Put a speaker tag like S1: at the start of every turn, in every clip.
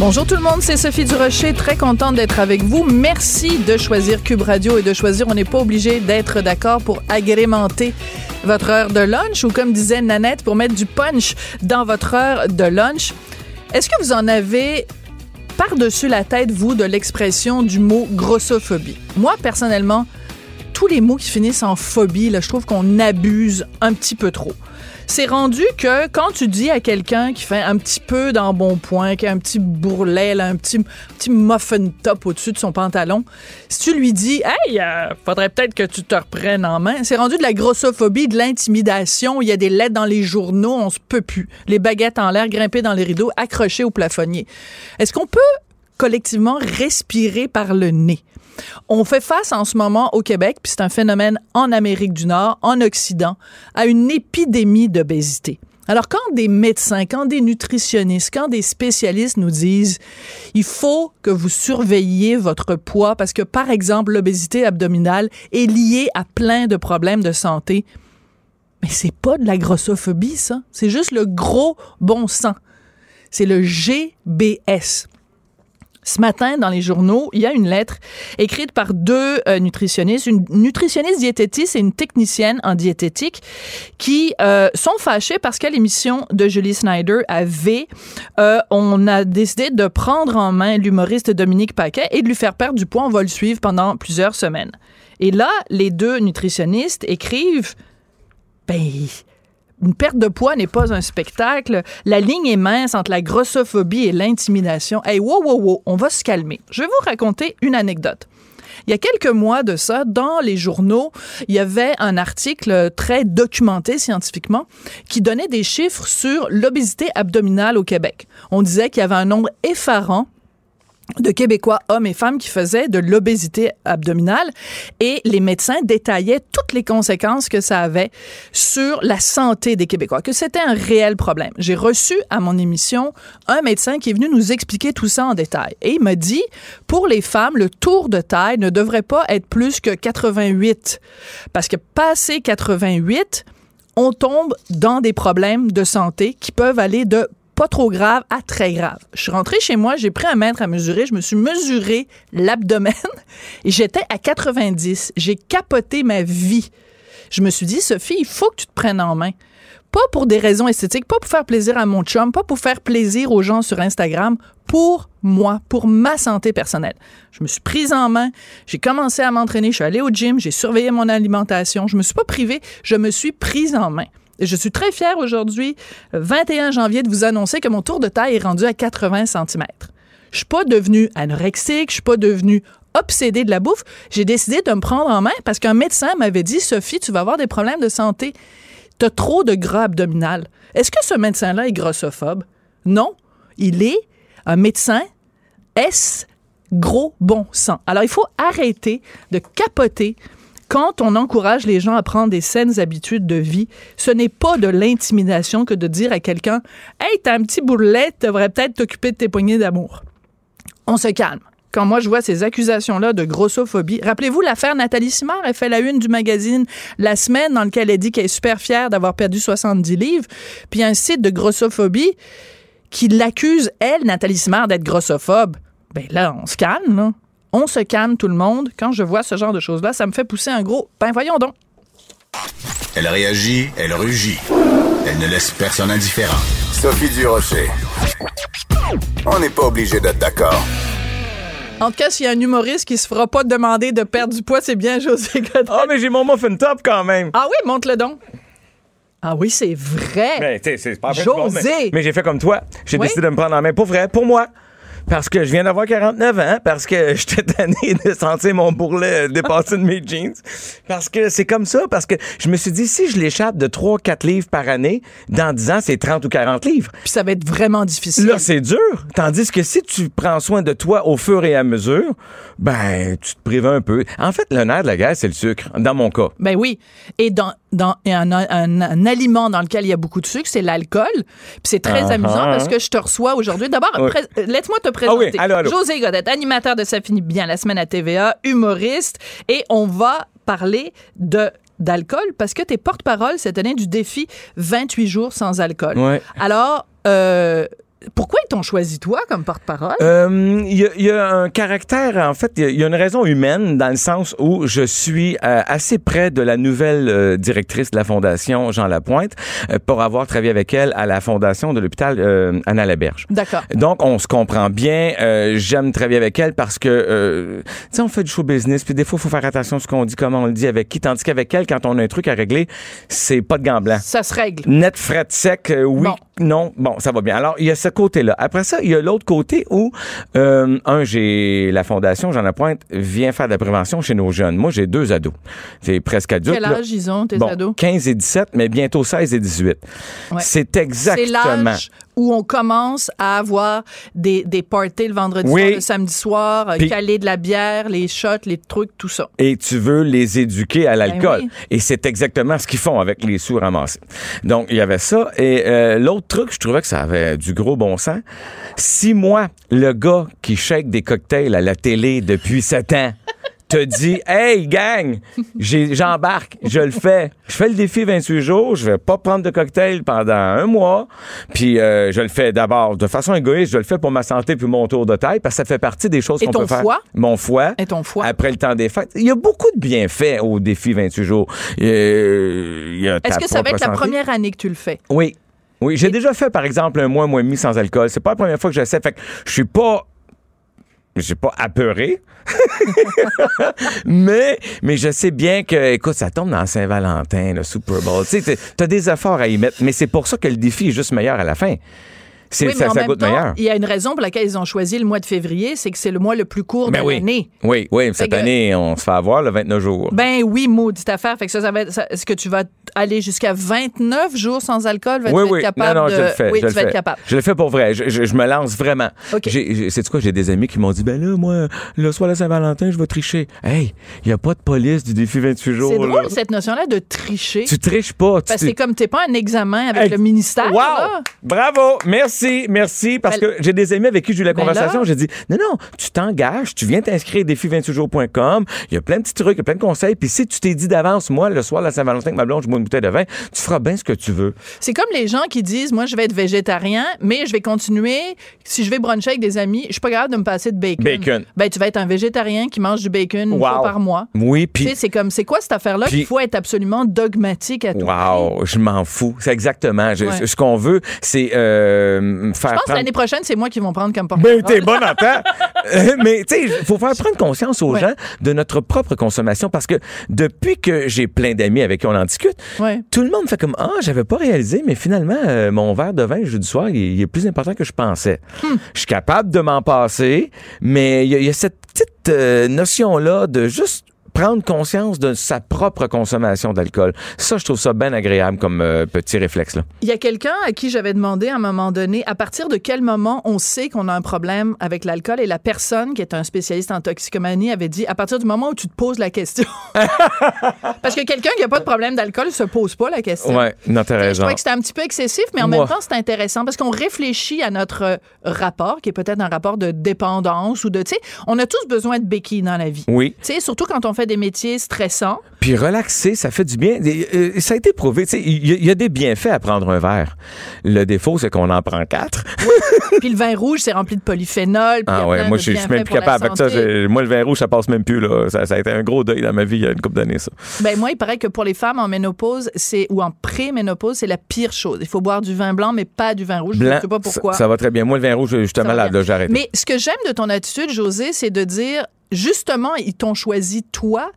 S1: Bonjour tout le monde, c'est Sophie Durocher, très contente d'être avec vous. Merci de choisir Cube Radio et de choisir, on n'est pas obligé d'être d'accord pour agrémenter votre heure de lunch ou comme disait Nanette, pour mettre du punch dans votre heure de lunch. Est-ce que vous en avez par-dessus la tête, vous, de l'expression du mot grossophobie? Moi, personnellement, tous les mots qui finissent en phobie, là, je trouve qu'on abuse un petit peu trop. C'est rendu que quand tu dis à quelqu'un qui fait un petit peu d'embonpoint, qui a un petit bourrelet, un petit, muffin top au-dessus de son pantalon, si tu lui dis Hey, euh, faudrait peut-être que tu te reprennes en main, c'est rendu de la grossophobie, de l'intimidation. Il y a des lettres dans les journaux, on se peut plus. Les baguettes en l'air, grimpées dans les rideaux, accrochées au plafonnier. Est-ce qu'on peut collectivement respirer par le nez? On fait face en ce moment au Québec, puis c'est un phénomène en Amérique du Nord, en Occident, à une épidémie d'obésité. Alors quand des médecins, quand des nutritionnistes, quand des spécialistes nous disent il faut que vous surveilliez votre poids parce que par exemple l'obésité abdominale est liée à plein de problèmes de santé, mais c'est pas de la grossophobie ça, c'est juste le gros bon sens. C'est le GBS. Ce matin, dans les journaux, il y a une lettre écrite par deux euh, nutritionnistes, une nutritionniste diététiste et une technicienne en diététique, qui euh, sont fâchés parce qu'à l'émission de Julie Snyder à V, euh, on a décidé de prendre en main l'humoriste Dominique Paquet et de lui faire perdre du poids. On va le suivre pendant plusieurs semaines. Et là, les deux nutritionnistes écrivent, ben, une perte de poids n'est pas un spectacle. La ligne est mince entre la grossophobie et l'intimidation. Hey, wow, wow, wow, on va se calmer. Je vais vous raconter une anecdote. Il y a quelques mois de ça, dans les journaux, il y avait un article très documenté scientifiquement qui donnait des chiffres sur l'obésité abdominale au Québec. On disait qu'il y avait un nombre effarant de Québécois, hommes et femmes, qui faisaient de l'obésité abdominale et les médecins détaillaient toutes les conséquences que ça avait sur la santé des Québécois, que c'était un réel problème. J'ai reçu à mon émission un médecin qui est venu nous expliquer tout ça en détail et il m'a dit, pour les femmes, le tour de taille ne devrait pas être plus que 88 parce que passé 88, on tombe dans des problèmes de santé qui peuvent aller de pas trop grave à très grave. Je suis rentrée chez moi, j'ai pris un mètre à mesurer, je me suis mesuré l'abdomen et j'étais à 90. J'ai capoté ma vie. Je me suis dit, Sophie, il faut que tu te prennes en main. Pas pour des raisons esthétiques, pas pour faire plaisir à mon chum, pas pour faire plaisir aux gens sur Instagram, pour moi, pour ma santé personnelle. Je me suis prise en main, j'ai commencé à m'entraîner, je suis allée au gym, j'ai surveillé mon alimentation, je me suis pas privée, je me suis prise en main. Je suis très fière aujourd'hui, 21 janvier, de vous annoncer que mon tour de taille est rendu à 80 cm. Je suis pas devenue anorexique, je suis pas devenue obsédée de la bouffe. J'ai décidé de me prendre en main parce qu'un médecin m'avait dit Sophie, tu vas avoir des problèmes de santé. Tu as trop de gras abdominal. Est-ce que ce médecin-là est grossophobe? Non. Il est un médecin S gros bon sang. Alors, il faut arrêter de capoter quand on encourage les gens à prendre des saines habitudes de vie, ce n'est pas de l'intimidation que de dire à quelqu'un Hey, t'as un petit tu devrais peut-être t'occuper de tes poignées d'amour. On se calme. Quand moi je vois ces accusations-là de grossophobie, rappelez-vous l'affaire Nathalie Simard, elle fait la une du magazine La Semaine dans lequel elle dit qu'elle est super fière d'avoir perdu 70 livres, puis un site de grossophobie qui l'accuse, elle, Nathalie Simard, d'être grossophobe. Ben là, on se calme, là on se calme tout le monde. Quand je vois ce genre de choses-là, ça me fait pousser un gros ben voyons donc.
S2: Elle réagit, elle rugit. Elle ne laisse personne indifférent. Sophie Durocher. On n'est pas obligé d'être d'accord.
S1: En tout cas, s'il y a un humoriste qui se fera pas demander de perdre du poids, c'est bien José Godin.
S3: Ah, mais j'ai mon muffin top quand même.
S1: Ah oui, montre-le donc. Ah oui, c'est vrai.
S3: Mais tu sais, c'est pas vrai, bon, mais,
S1: José.
S3: mais j'ai fait comme toi. J'ai
S1: Oui.
S3: décidé de me prendre en main pour vrai, pour moi. Parce que je viens d'avoir 49 ans, parce que j'étais tanné de sentir mon bourrelet dépasser de mes jeans. Parce que c'est comme ça, parce que je me suis dit, si je l'échappe de 3-4 livres par année, dans 10 ans, c'est 30 ou 40 livres.
S1: Puis ça va être vraiment difficile.
S3: Là, c'est dur. Tandis que si tu prends soin de toi au fur et à mesure, ben, tu te prives un peu. En fait, le nerf de la guerre, c'est le sucre, dans mon cas.
S1: Ben oui. Et dans, dans et un, un- un aliment dans lequel il y a beaucoup de sucre, c'est l'alcool. Puis c'est très
S3: Ah,
S1: amusant parce que je te reçois aujourd'hui. D'abord,
S3: Oui.
S1: euh, laisse-moi te
S3: Ah
S1: présenter.
S3: oui, allô, allô.
S1: José Godette, animateur de Ça finit bien la semaine à TVA, humoriste. Et on va parler de d'alcool parce que tu es porte-parole cette année du défi 28 jours sans alcool.
S3: Ouais.
S1: Alors, euh, pourquoi ils t'ont choisi toi comme porte-parole?
S3: Euh, Il y, a- il y a un caractère, en fait, il y y, a une raison humaine dans le sens où je suis euh, assez près de la nouvelle euh, directrice de la Fondation, Jean Lapointe, euh, pour avoir travaillé avec elle à la Fondation de l'hôpital euh, Anna Laberge.
S1: D'accord.
S3: Donc, on se comprend bien. Euh, J'aime travailler avec elle parce que, euh, tu sais, on fait du show business, puis des fois, il faut faire attention à ce qu'on dit, comment on le dit, avec qui. Tandis qu'avec elle, quand on a un truc à régler, c'est pas de gants blancs.
S1: Ça se règle.
S3: Net, fret, sec, euh, oui,
S1: Bon.
S3: Non, bon, ça va bien. Alors, il y a ce côté-là. Après ça, il y a l'autre côté où, euh, un, j'ai la fondation Jean Lapointe vient faire de la prévention chez nos jeunes. Moi, j'ai deux ados. C'est presque adultes.
S1: Quel
S3: là.
S1: âge ils ont, tes
S3: Bon,
S1: ados?
S3: 15 et 17, mais bientôt 16 et 18.
S1: Ouais.
S3: C'est
S1: C'est
S3: exactement...
S1: l'âge où on commence à avoir des, des parties le vendredi
S3: Oui.
S1: soir, le samedi soir, caler de la bière, les shots, les trucs, tout ça.
S3: et tu veux les éduquer à l'alcool.
S1: Ben oui.
S3: Et c'est exactement ce qu'ils font avec les sous ramassés. Donc, il y avait ça. Et euh, l'autre truc, je trouvais que ça avait du gros bon sens. Si moi, le gars qui shake des cocktails à la télé depuis sept ans, te dit Hey gang, j'embarque, je le fais. Je fais le défi 28 jours, je vais pas prendre de cocktail pendant un mois. Puis euh, je le fais d'abord de façon égoïste, je le fais pour ma santé puis mon tour de taille parce que ça fait partie des choses qu'on peut faire.
S1: foie?
S3: Mon foie.
S1: Et ton foie?
S3: Après le temps des fêtes. Il y a beaucoup de bienfaits au défi 28 jours. Euh,
S1: Est-ce que ça va être la première année que tu le fais?
S3: Oui. Oui, j'ai déjà fait, par exemple, un mois, un mois et demi sans alcool. C'est pas la première fois que j'essaie. Fait que je suis pas. Je suis pas apeuré. mais, mais je sais bien que, écoute, ça tombe dans Saint-Valentin, le Super Bowl. Tu sais, t'as des efforts à y mettre. Mais c'est pour ça que le défi est juste meilleur à la fin.
S1: Oui,
S3: ça,
S1: mais en
S3: ça
S1: même
S3: goûte
S1: temps,
S3: meilleur.
S1: il y a une raison pour laquelle ils ont choisi le mois de février, c'est que c'est le mois le plus court
S3: Ben
S1: de
S3: oui.
S1: l'année.
S3: Oui, oui. Cette
S1: que-
S3: année, on se fait avoir le 29 jours.
S1: Ben oui, maudite affaire. Fait que ça, ça va être, est-ce que tu vas aller jusqu'à 29 jours sans alcool? Vas-tu
S3: Oui,
S1: être
S3: oui.
S1: capable
S3: non, non,
S1: de...
S3: je le fais.
S1: Oui,
S3: je
S1: tu
S3: le
S1: vas
S3: fais.
S1: être capable.
S3: Je le fais pour vrai. Je, je- je me lance vraiment.
S1: OK.
S3: J'ai- j'ai- Sais-tu quoi? J'ai des amis qui m'ont dit, ben là, moi, le soir de Saint-Valentin, je vais tricher. Hey, il n'y a pas de police du défi 28 jours.
S1: C'est drôle, cette notion-là de tricher.
S3: Tu triches pas. Tu
S1: Parce que c'est comme t'es pas un examen avec
S3: Hey,
S1: le ministère.
S3: Wow!
S1: là.
S3: Bravo! Merci, merci. Parce
S1: Ben-
S3: que j'ai des amis avec qui j'ai eu la
S1: Ben
S3: conversation.
S1: là-
S3: J'ai dit, non, non, tu t'engages, tu viens t'inscrire à défi28jours.com. Il y a plein de petits trucs, il y a plein de conseils. Puis si tu t'es dit d'avance, moi, le soir de la Saint-Valentin, avec ma blonde, je bois une bouteille de vin, tu feras bien ce que tu veux.
S1: C'est comme les gens qui disent, moi, je vais être végétarien, mais je vais continuer. Si je vais bruncher avec des amis, je suis pas capable de me passer de bacon.
S3: Bacon.
S1: Ben, tu vas être un végétarien qui mange du bacon une fois par mois.
S3: Oui,
S1: Tu
S3: puis.
S1: sais, c'est comme, c'est quoi cette affaire-là qu'il faut être absolument dogmatique à tout.
S3: Wow, je m'en fous. C'est exactement. Je-
S1: Ouais.
S3: Ce qu'on veut, c'est euh, faire
S1: Je pense que
S3: prendre-
S1: l'année prochaine, c'est moi qui vont prendre comme porte
S3: Ben, t'es bon en temps. Euh, Mais, tu sais, il faut faire prendre conscience aux
S1: Ouais.
S3: gens de notre propre consommation parce que depuis que j'ai plein d'amis avec qui on en discute,
S1: Ouais.
S3: tout le monde fait comme Ah, j'avais pas réalisé, mais finalement, euh, mon verre de vin le jeudi soir, il, il est plus important que je pensais.
S1: Hmm.
S3: Je suis capable de m'en passer, mais il y, a- il y a cette petite euh, notion-là de juste prendre conscience de sa propre consommation d'alcool. Ça, je trouve ça bien agréable comme euh, petit réflexe. Là.
S1: Il y a quelqu'un à qui j'avais demandé à un moment donné à partir de quel moment on sait qu'on a un problème avec l'alcool? Et la personne qui est un spécialiste en toxicomanie avait dit à partir du moment où tu te poses la question. Parce que quelqu'un qui n'a pas de problème d'alcool se pose pas la question.
S3: Ouais, non, t'as
S1: Je
S3: raison.
S1: trouvais que c'était un petit peu excessif, mais en
S3: Moi.
S1: même temps, c'est intéressant parce qu'on réfléchit à notre euh, rapport, qui est peut-être un rapport de dépendance ou de, tu sais, on a tous besoin de béquilles dans la vie.
S3: Oui.
S1: Tu sais, surtout quand on fait des métiers stressants.
S3: Puis relaxer, ça fait du bien. Euh, ça a été prouvé. Il y, a- il y a des bienfaits à prendre un verre. Le défaut, c'est qu'on en prend quatre.
S1: Puis le vin rouge, c'est rempli de polyphénol.
S3: Ah ouais, moi je suis même plus capable avec ça. Moi, le vin rouge, ça passe même plus. Là. Ça, ça a été un gros deuil dans ma vie il y a une couple d'années, ça.
S1: Ben moi, il paraît que pour les femmes en ménopause, c'est ou en pré-ménopause, c'est la pire chose. Il faut boire du vin blanc, mais pas du vin rouge. je ne sais pas pourquoi.
S3: Ça, ça va très bien. Moi, le vin rouge, je suis malade. J'ai arrêté.
S1: Mais ce que j'aime de ton attitude, José, c'est de dire justement, ils t'ont choisi toi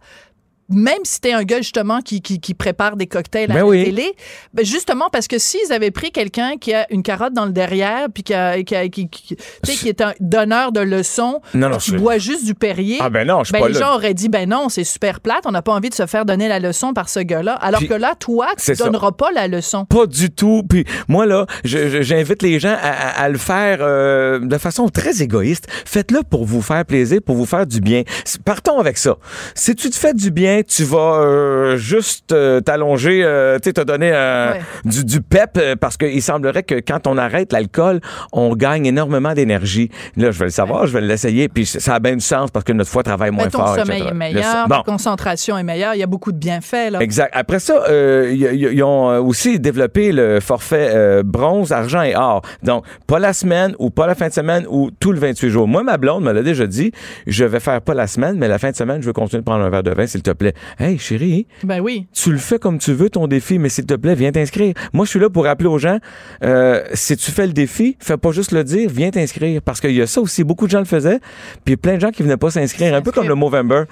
S1: même si t'es un gars justement qui, qui, qui prépare des cocktails à
S3: Ben
S1: la
S3: oui.
S1: télé, ben justement parce que s'ils avaient pris quelqu'un qui a une carotte dans le derrière puis qui, a, qui, a- qui, qui- est un donneur de leçons,
S3: Non, non,
S1: qui boit juste du Perrier,
S3: Ah ben non, je
S1: ben
S3: pas
S1: les
S3: là.
S1: gens auraient dit ben non, c'est super plate, on n'a pas envie de se faire donner la leçon par ce gars-là. Alors
S3: Puis-
S1: que là, toi, tu
S3: ça.
S1: donneras pas la leçon.
S3: Pas du tout. Puis moi, là, j'invite les gens à, à- à le faire euh, de façon très égoïste. Faites-le pour vous faire plaisir, pour vous faire du bien. Partons avec ça. Si tu te fais du bien, tu vas euh, juste euh, t'allonger, euh, tu sais, te donner euh,
S1: Ouais.
S3: du, du pep, euh, parce qu'il semblerait que quand on arrête l'alcool, on gagne énormément d'énergie. Là, je vais le savoir, je vais l'essayer, puis ça a bien du sens parce que notre foie travaille moins
S1: Ben, ton
S3: fort.
S1: sommeil
S3: etc.
S1: est
S3: Le-
S1: meilleur,
S3: Bon.
S1: ta concentration est meilleure, il y a beaucoup de bienfaits. Là.
S3: Exact. Après ça, euh, ils ont euh, aussi développé le forfait euh, bronze, argent et or. Donc, pas la semaine ou pas la fin de semaine ou tout le 28 jours. Moi, ma blonde me l'a déjà dit, je vais faire pas la semaine, mais la fin de semaine, je veux continuer de prendre un verre de vin, s'il te plaît. Hey, chérie,
S1: Ben oui.
S3: tu le fais comme tu veux, ton défi, mais s'il te plaît, viens t'inscrire. Moi, je suis là pour rappeler aux gens, euh, si tu fais le défi, fais pas juste le dire, viens t'inscrire. Parce qu'il y a ça aussi, beaucoup de gens le faisaient, puis plein de gens qui venaient pas s'inscrire, un peu comme le Movember.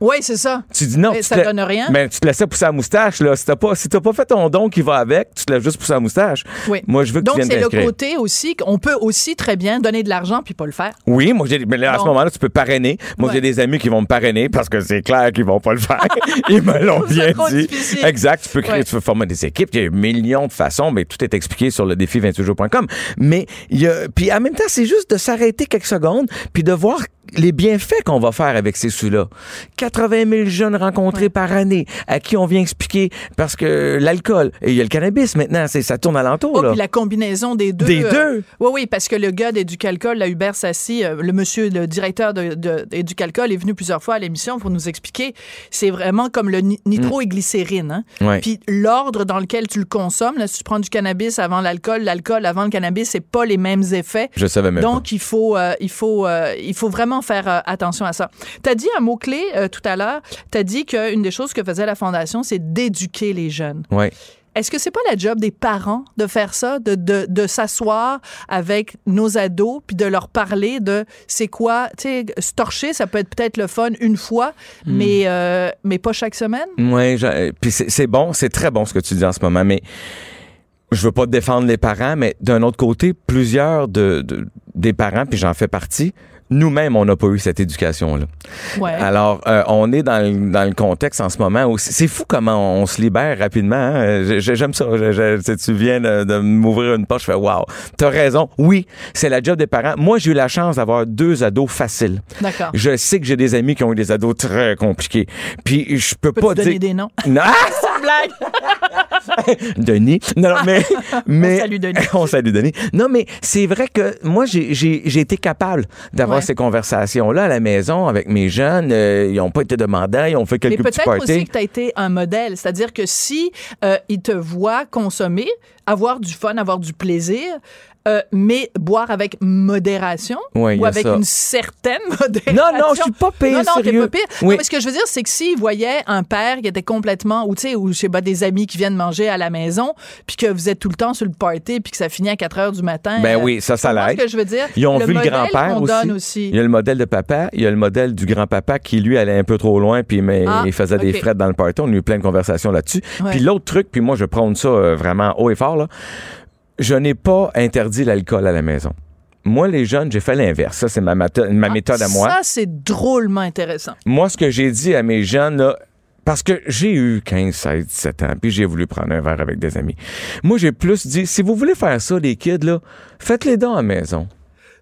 S1: Oui, c'est ça.
S3: Tu dis non,
S1: Mais
S3: tu
S1: ça
S3: te la-
S1: donne rien.
S3: Mais tu te laissais pousser la moustache, là. Si t'as pas, si pas fait ton don qui va avec, tu te laisses juste pousser la moustache.
S1: Oui.
S3: Moi, je veux que
S1: Donc,
S3: tu viennes
S1: c'est le côté aussi qu'on peut aussi très bien donner de l'argent puis pas le faire.
S3: Oui, moi, j'ai, mais là, à ce moment-là, tu peux parrainer. Moi,
S1: Ouais.
S3: j'ai des amis qui vont me parrainer parce que c'est clair qu'ils vont pas le faire. Ils me l'ont bien dit.
S1: difficile.
S3: Exact. Tu peux créer,
S1: Ouais.
S3: tu peux former des équipes. Il y a millions de façons, mais tout est expliqué sur le défi 28jours.com. Mais il y a, puis en même temps, c'est juste de s'arrêter quelques secondes puis de voir les bienfaits qu'on va faire avec ces sous-là. 80 000 jeunes rencontrés par année à qui on vient expliquer parce que l'alcool et il y a le cannabis maintenant, c'est, ça tourne alentour,
S1: Oh,
S3: là.
S1: puis la combinaison des deux.
S3: Des
S1: euh,
S3: deux?
S1: Oui, oui, parce que le gars d'Éducalcool, la Hubert Sassi, euh, le monsieur, le directeur de, de- d'Éducalcool, est venu plusieurs fois à l'émission pour nous expliquer. C'est vraiment comme le ni- nitroglycérine. Hein?
S3: Mm. Ouais.
S1: Puis l'ordre dans lequel tu le consommes, là, si tu prends du cannabis avant l'alcool, l'alcool avant le cannabis, c'est pas les mêmes effets.
S3: Je savais même
S1: Donc, il faut, euh, il, faut, il faut vraiment faire euh, attention à ça. Tu as dit un mot-clé euh, tout à l'heure. Tu as dit qu'une des choses que faisait la Fondation, c'est d'éduquer les jeunes.
S3: Ouais.
S1: Est-ce que c'est pas la job des parents de faire ça, de, de, de s'asseoir avec nos ados puis de leur parler de c'est quoi, tu sais, se torcher, ça peut être peut-être le fun une fois,
S3: Hmm.
S1: mais, euh, mais pas chaque semaine?
S3: Oui, puis c'est c'est bon, c'est très bon ce que tu dis en ce moment, mais je veux pas défendre les parents, mais d'un autre côté, plusieurs de, de- des parents, puis j'en fais partie, nous-mêmes, on n'a pas eu cette éducation-là.
S1: Ouais.
S3: Alors, euh, on est dans le, dans le contexte en ce moment où c'est fou comment on, se libère rapidement. hein. J'aime ça. Je- je- tu- tu viens de, de m'ouvrir une porte, je fais wow. T'as raison. Oui, c'est la job des parents. Moi, j'ai eu la chance d'avoir deux ados faciles.
S1: D'accord.
S3: Je sais que j'ai des amis qui ont eu des ados très compliqués. Puis je peux
S1: Peux-tu
S3: pas
S1: donner
S3: dire.
S1: des noms?
S3: Non,
S1: Blague!
S3: Denis. Non, non, mais, mais
S1: salue Denis.
S3: on salue Denis. Non, mais c'est vrai que moi j'ai été capable d'avoir
S1: Ouais.
S3: Ces conversations là à la maison avec mes jeunes. Euh, ils n'ont pas été demandants, ils ont fait
S1: Mais
S3: quelques petits
S1: peut-être
S3: parties.
S1: aussi que tu as été un modèle. C'est-à-dire que si euh, ils te voient consommer, avoir du fun, avoir du plaisir, euh, mais boire avec modération
S3: Ouais,
S1: ou avec
S3: ça.
S1: une certaine modération.
S3: Non, non, je suis pas pire,
S1: Non, non, t'es pas pire.
S3: Oui.
S1: Non, mais ce que je veux dire, c'est que s'ils voyaient un père qui était complètement, ou tu sais, ou je sais pas, des amis qui viennent manger à la maison, puis que vous êtes tout le temps sur le party, puis que ça finit à 4 heures du matin.
S3: Ben
S1: euh,
S3: oui, ça, ça l'aide.
S1: ce que je veux dire?
S3: Ils ont vu le grand-père aussi. Il y a le modèle de papa, il y a le modèle du grand-papa qui, lui, allait un peu trop loin, puis mais
S1: Ah,
S3: il faisait des frettes dans le party. On a eu plein de conversations là-dessus.
S1: Ouais.
S3: Puis l'autre truc, puis moi, je prône ça euh, vraiment haut et fort, là. Je n'ai pas interdit l'alcool à la maison. Moi, les jeunes, j'ai fait l'inverse. Ça, c'est ma, ma méthode à moi.
S1: Ça, c'est drôlement intéressant.
S3: Moi, ce que j'ai dit à mes jeunes, là, parce que j'ai eu 15, 16, 17 ans, puis j'ai voulu prendre un verre avec des amis. Moi, j'ai plus dit, si vous voulez faire ça, les kids, là, faites-les dents à la maison.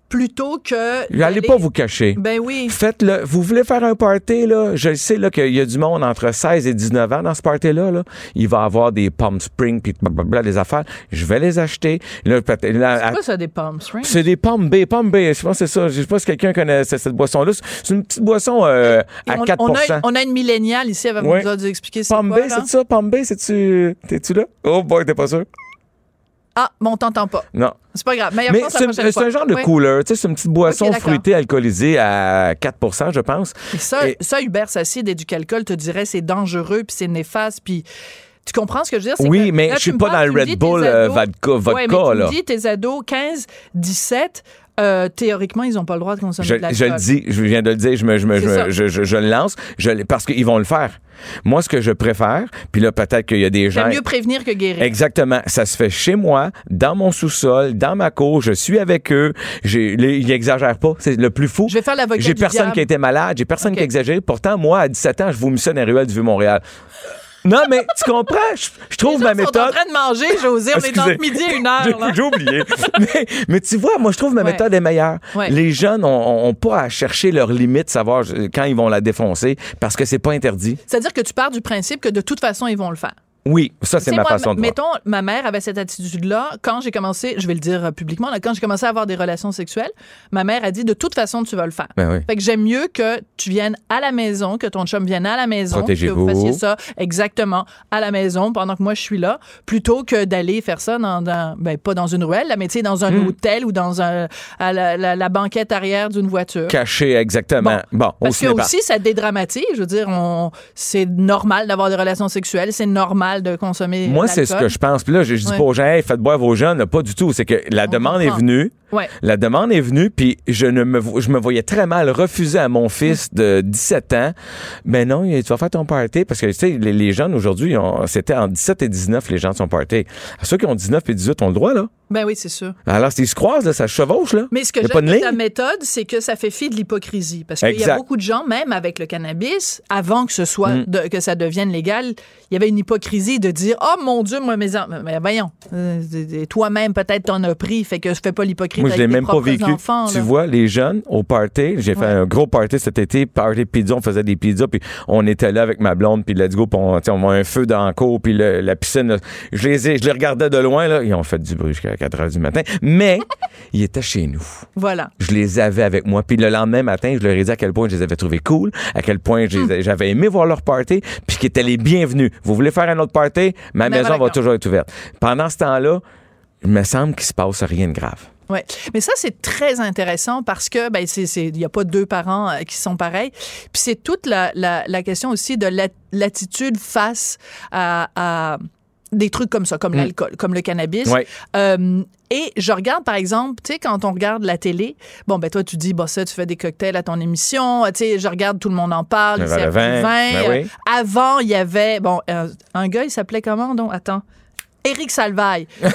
S1: Plutôt que.
S3: Allez pas vous cacher.
S1: Ben oui.
S3: Faites-le. Vous voulez faire un party, là? Je sais, là, qu'il y a du monde entre 16 et 19 ans dans ce party-là, là. Il va avoir des Palm Spring puis blablabla, des affaires. Je vais les acheter. Là, peut-être- là, à-
S1: Quoi, ça, des Palm Springs?
S3: c'est des pommes B, pommes B. Je pense que c'est ça. Je sais pas si quelqu'un connaît cette, boisson-là. C'est une petite boisson euh, à
S1: on,
S3: 4
S1: on a, on a une milléniale ici, elle va
S3: Ouais.
S1: nous expliquer c'est
S3: B,
S1: quoi, là.
S3: c'est ça? Pomme B, c'est-tu... T'es-tu là? Oh boy, t'es pas sûr?
S1: Ah, bon, on t'entend pas.
S3: Non.
S1: C'est pas grave. Meilleure
S3: Mais
S1: la
S3: c'est un genre de
S1: Oui.
S3: cooler. Tu sais, c'est une petite boisson fruitée alcoolisée à 4% je pense.
S1: Et ça,
S3: Et-
S1: ça, Hubert Sassi d'Éducalcool te dirait c'est dangereux, puis c'est néfaste, puis tu comprends ce que je veux dire?
S3: Oui,
S1: que
S3: mais
S1: là,
S3: je suis pas
S1: parles,
S3: dans le Red Bull, euh, vodka- vodka,
S1: Ouais, mais tu
S3: là.
S1: me dis tes ados 15, 17 euh, théoriquement, ils n'ont pas le droit de consommer
S3: Je,
S1: de l'alcool.
S3: je le dis, je viens de le dire, je me, je me, je, je, le lance, je, parce qu'ils vont le faire. Moi, ce que je préfère, puis là, peut-être qu'il y a des gens.
S1: Mieux prévenir que guérir.
S3: Exactement. Ça se fait chez moi, dans mon sous-sol, dans ma cour. Je suis avec eux. J'ai, les- ils n'exagèrent pas. C'est le plus fou.
S1: Je vais faire l'avocat
S3: J'ai personne
S1: diable.
S3: qui a été malade. J'ai personne qui a exagéré. Pourtant, moi, à 17 ans, je vous ça dans les ruelles du Vieux-Montréal. Non, mais tu comprends? Je, je trouve
S1: Les
S3: ma
S1: gens sont en
S3: méthode.
S1: train de manger, José. On est
S3: Excusez.
S1: entre midi et une heure.
S3: J'ai oublié. mais, mais tu vois, moi, je trouve ma
S1: Ouais.
S3: méthode est meilleure.
S1: Ouais.
S3: Les jeunes ont, ont pas à chercher leurs limites, savoir euh, quand ils vont la défoncer, parce que c'est pas interdit.
S1: C'est-à-dire que tu pars du principe que de toute façon, ils vont le faire.
S3: Oui, ça, c'est ma
S1: moi,
S3: façon de voir.
S1: Mettons, ma mère avait cette attitude-là quand j'ai commencé, je vais le dire euh, publiquement, là, quand j'ai commencé à avoir des relations sexuelles, ma mère a dit de toute façon, tu vas le faire.
S3: Ben oui.
S1: Fait que j'aime mieux que tu viennes à la maison, que ton chum vienne à la maison, que vous fassiez ça exactement à la maison pendant que moi je suis là, plutôt que d'aller faire ça dans, dans- ben pas dans une ruelle, mais tu sais dans un
S3: Hmm.
S1: hôtel ou dans un à la, la- la banquette arrière d'une voiture.
S3: Caché, exactement. Bon,
S1: Parce que aussi, ça dédramatise. Je veux dire, c'est normal d'avoir des relations sexuelles, c'est normal de consommer.
S3: Moi, c'est ce que je pense. Puis là, je, je dis
S1: Ouais.
S3: pas aux gens, hey, faites boire vos jeunes. Pas du tout. C'est que la demande est venue.
S1: Ouais.
S3: La demande est venue, puis je ne me, vo- je me voyais très mal refuser à mon fils de 17 ans. Ben non, tu vas faire ton party parce que tu sais, les, les jeunes aujourd'hui, c'était en 17 et 19 les gens de son party. Ceux qui ont 19 et 18 ont le droit là.
S1: Ben oui, c'est sûr.
S3: Alors s'ils se croisent là, ça se chevauche là.
S1: Mais ce que j'aime
S3: de
S1: ta méthode, c'est que ça fait fi de l'hypocrisie. Parce qu'il y a beaucoup de gens, même avec le cannabis, avant que ce soit
S3: Mm.
S1: de- que ça devienne légal, il y avait une hypocrisie de dire Oh mon Dieu, moi, mes enfants. Mais voyons, euh, toi-même, peut-être t'en as pris, fait que je fais pas l'hypocrite
S3: Moi, je l'ai même pas vécu.
S1: enfants.
S3: tu
S1: là.
S3: vois, les jeunes au party, j'ai fait un gros party cet été, party pizza, on faisait des pizzas, puis on était là avec ma blonde, puis let's go, puis on, on a un feu dans la cour, puis le- la piscine, là, je les ai, je les regardais de loin, là, ils ont fait du bruit jusqu'à 4 heures du matin, mais ils étaient chez nous.
S1: Voilà.
S3: Je les avais avec moi. Puis le lendemain matin, je leur ai dit à quel point je les avais trouvés cool, à quel point les- j'avais aimé voir leur party, puis qu'ils étaient les bienvenus. Vous voulez faire un autre party? Ma maison va toujours être ouverte. Pendant ce temps-là, il me semble qu'il se passe rien de grave.
S1: Ouais. Mais ça, c'est très intéressant parce que ben, il n'y a pas deux parents euh, qui sont pareils. Puis c'est toute la, la, la question aussi de la- l'attitude face à, à des trucs comme ça, comme l'alcool, comme le cannabis.
S3: Mm. Ouais.
S1: Euh, et je regarde, par exemple, tu sais, quand on regarde la télé, bon, ben toi, tu dis, bah ça, tu fais des cocktails à ton émission. Tu sais, je regarde, tout le monde en parle.
S3: Le
S1: il.
S3: Ben oui.
S1: Euh, Avant, il y avait, bon, euh, un gars, il s'appelait comment, donc? Attends. Éric Salvaille.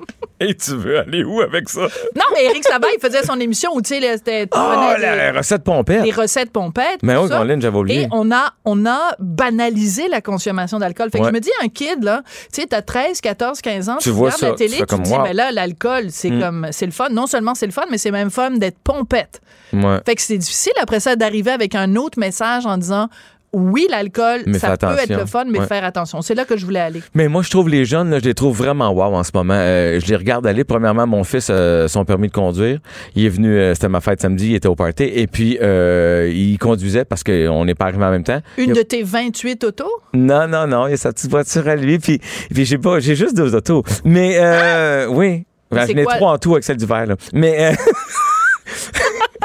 S3: Et tu veux aller où avec ça?
S1: Non, mais Éric Salvaille, il faisait son émission où, tu sais, c'était...
S3: Oh,
S1: prenais
S3: la,
S1: des-
S3: la recette pompette.
S1: des recettes pompettes.
S3: Mais oui,
S1: ça.
S3: J'avais oublié.
S1: Et on a, on a banalisé la consommation d'alcool. Fait que
S3: Ouais.
S1: je me dis, un kid, là, tu sais, t'as 13, 14, 15 ans,
S3: Tu
S1: tu,
S3: vois
S1: regardes
S3: ça,
S1: la télé,
S3: tu
S1: tu, te dis,
S3: wow.
S1: ben là, l'alcool, c'est
S3: Mm.
S1: comme, c'est le fun. Non seulement c'est le fun, mais c'est même fun d'être pompette.
S3: Ouais.
S1: Fait que c'est difficile après ça d'arriver avec un autre message en disant, oui, l'alcool, ça peut être le fun, mais
S3: Ouais.
S1: faire attention. C'est là que je voulais aller.
S3: Mais moi, je trouve les jeunes, là, je les trouve vraiment wow en ce moment. Euh, je les regarde aller. Premièrement, mon fils, euh, son permis de conduire. Il est venu, euh, c'était ma fête samedi, il était au party. Et puis, euh, il conduisait parce qu'on n'est pas arrivé en même temps.
S1: Une
S3: a-
S1: de tes 28 autos?
S3: Non, non, non, il y a sa petite voiture à lui. Puis, puis j'ai pas, j'ai juste deux autos. Mais, euh, oui. Ben,
S1: c'est
S3: j'en ai
S1: quoi?
S3: trois en tout avec celle du verre, là. Mais, euh,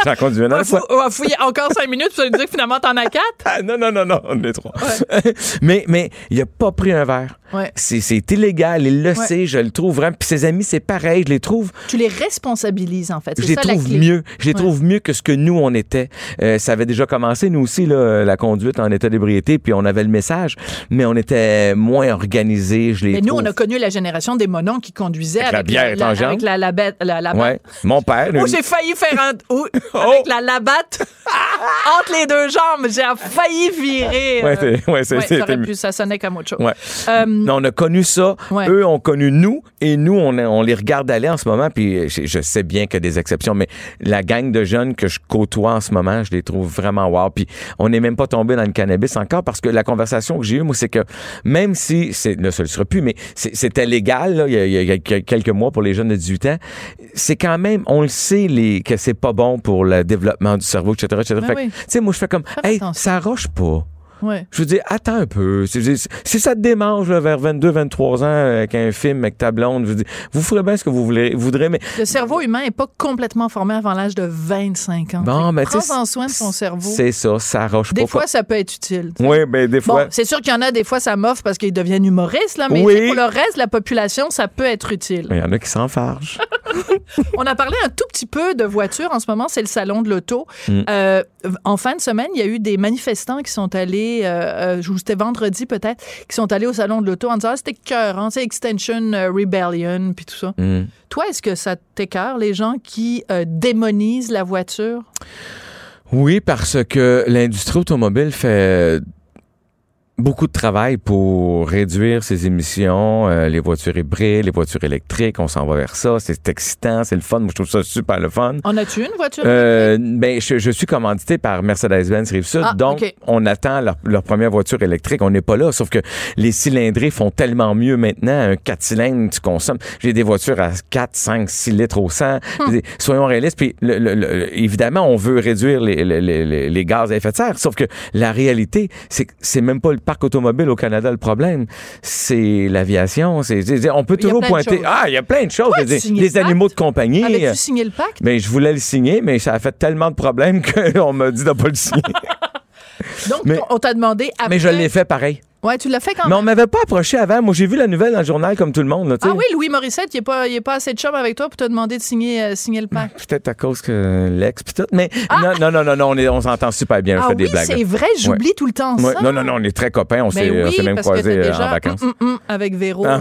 S3: j'en conduis une à
S1: On
S3: la
S1: va,
S3: fois.
S1: fou- on va fouiller encore cinq minutes pour nous dire que finalement, t'en as quatre?
S3: Ah, non, non, non, non, on est trois. mais, mais, il a pas pris un verre.
S1: Ouais.
S3: C'est, c'est illégal, il le
S1: Ouais.
S3: sait, je le trouve vraiment. Puis ses amis, c'est pareil, je les trouve
S1: Tu les responsabilises, en fait.
S3: Je les
S1: ça la
S3: trouve mieux. Je les
S1: Ouais.
S3: trouve mieux que ce que nous, on était. Euh, ça avait déjà commencé, nous aussi, là, la conduite en état d'ébriété, puis on avait le message, mais on était moins organisés. Je les
S1: Mais nous, on a connu la génération des monons qui conduisaient
S3: Avec
S1: avec,
S3: la bière
S1: la,
S3: étangente.
S1: avec la, la, bête- la, la
S3: Ouais. Mon père.
S1: Oh,
S3: une-
S1: j'ai failli faire un. oh,
S3: Oh!
S1: Avec la labatte entre les deux jambes. J'ai failli virer.
S3: Ouais,
S1: euh,
S3: c'est- ouais,
S1: ouais, ça pu, ça sonnait comme autre chose.
S3: Ouais.
S1: Euh,
S3: On a connu ça.
S1: Ouais.
S3: Eux ont connu nous et nous, on, on les regarde aller en ce moment. Puis je, je sais bien qu'il y a des exceptions, mais la gang de jeunes que je côtoie en ce moment, je les trouve vraiment wow. Puis on n'est même pas tombé dans le cannabis encore parce que la conversation que j'ai eue, moi, c'est que même si, c'est, là, ça ne le sera plus, mais c'était légal là, il, y a, il y a quelques mois pour les jeunes de 18 ans, c'est quand même, on le sait les, que c'est pas bon pour le développement du cerveau, etc. etc.
S1: Ben oui.
S3: tu sais, moi, je fais comme, hey, ça roche pas.
S1: Ouais.
S3: Je veux dire, attends un peu. Si, ça te démange là, vers 22, 23 ans avec un film avec ta blonde, je veux dire, vous ferez bien ce que vous voulez, voudrez, mais
S1: Le cerveau humain n'est pas complètement formé avant l'âge de 25 ans.
S3: bon, mais tu sais,
S1: Prends-en soin de ton cerveau.
S3: C'est ça, ça roche
S1: Des
S3: pas.
S1: fois, ça peut être utile.
S3: oui, ben des
S1: Bon,
S3: fois.
S1: c'est sûr qu'il y en a des fois, ça m'offre parce qu'ils deviennent humoristes, là, mais
S3: Oui.
S1: pour le reste de la population, ça peut être utile.
S3: Il y en a qui s'enfargent.
S1: On a parlé un tout petit peu de voitures. En ce moment, c'est le salon de l'auto.
S3: Mm.
S1: Euh, en fin de semaine, il y a eu des manifestants qui sont allés, euh, euh, c'était vendredi peut-être, qui sont allés au salon de l'auto en disant ah, c'était cœur, hein, c'est Extension euh, Rebellion, puis tout ça.
S3: Mm.
S1: Toi, est-ce que ça t'écœure, les gens qui euh, démonisent la voiture?
S3: Oui, parce que l'industrie automobile fait beaucoup de travail pour réduire ses émissions, euh, les voitures hybrides, les voitures électriques, on s'en va vers ça, c'est excitant, c'est le fun, moi je trouve ça super le fun.
S1: En as-tu une voiture?
S3: Euh, ben, je, je suis commandité par Mercedes-Benz Rive-Sud,
S1: Ah,
S3: donc on attend leur, leur première voiture électrique. On n'est pas là, sauf que les cylindrés font tellement mieux maintenant. Un 4 cylindres, tu consommes. J'ai des voitures à 4, 5, 6 litres au 100.
S1: Hum.
S3: Soyons réalistes. Puis, le- le- le- évidemment, on veut réduire les, les, les, les gaz à effet de serre, sauf que la réalité, c'est que c'est même pas le parc automobile au Canada le problème. C'est l'aviation. C'est, on peut toujours pointer. Ah, il y a plein de choses.
S1: Toi,
S3: les animaux de compagnie. euh,
S1: Avais-tu signé le pacte?
S3: Ben, je voulais le signer, mais ça a fait tellement de problèmes qu'on m'a dit de pas le signer.
S1: Donc,
S3: mais-
S1: on t'a demandé après.
S3: mais je l'ai fait pareil.
S1: Ouais, tu l'as fait quand
S3: Mais on
S1: même.
S3: m'avait pas approché avant. Moi, j'ai vu la nouvelle dans le journal comme tout le monde. Là.
S1: Ah oui, Louis Morissette, il n'est pas, il est pas assez de chum avec toi pour te demander de signer, euh, signer le pacte.
S3: Peut-être à cause que l'ex pis tout. Mais non, non, non, non, non, on, est- on s'entend super bien. Je
S1: Ah
S3: des
S1: oui,
S3: blagues.
S1: c'est vrai, j'oublie tout le temps
S3: Ouais,
S1: ça.
S3: non, non, non, on est très copains. On
S1: Ben
S3: s'est
S1: oui,
S3: même croisés euh,
S1: déjà
S3: en vacances.
S1: hum, hum, hum avec Véro.
S3: Ah.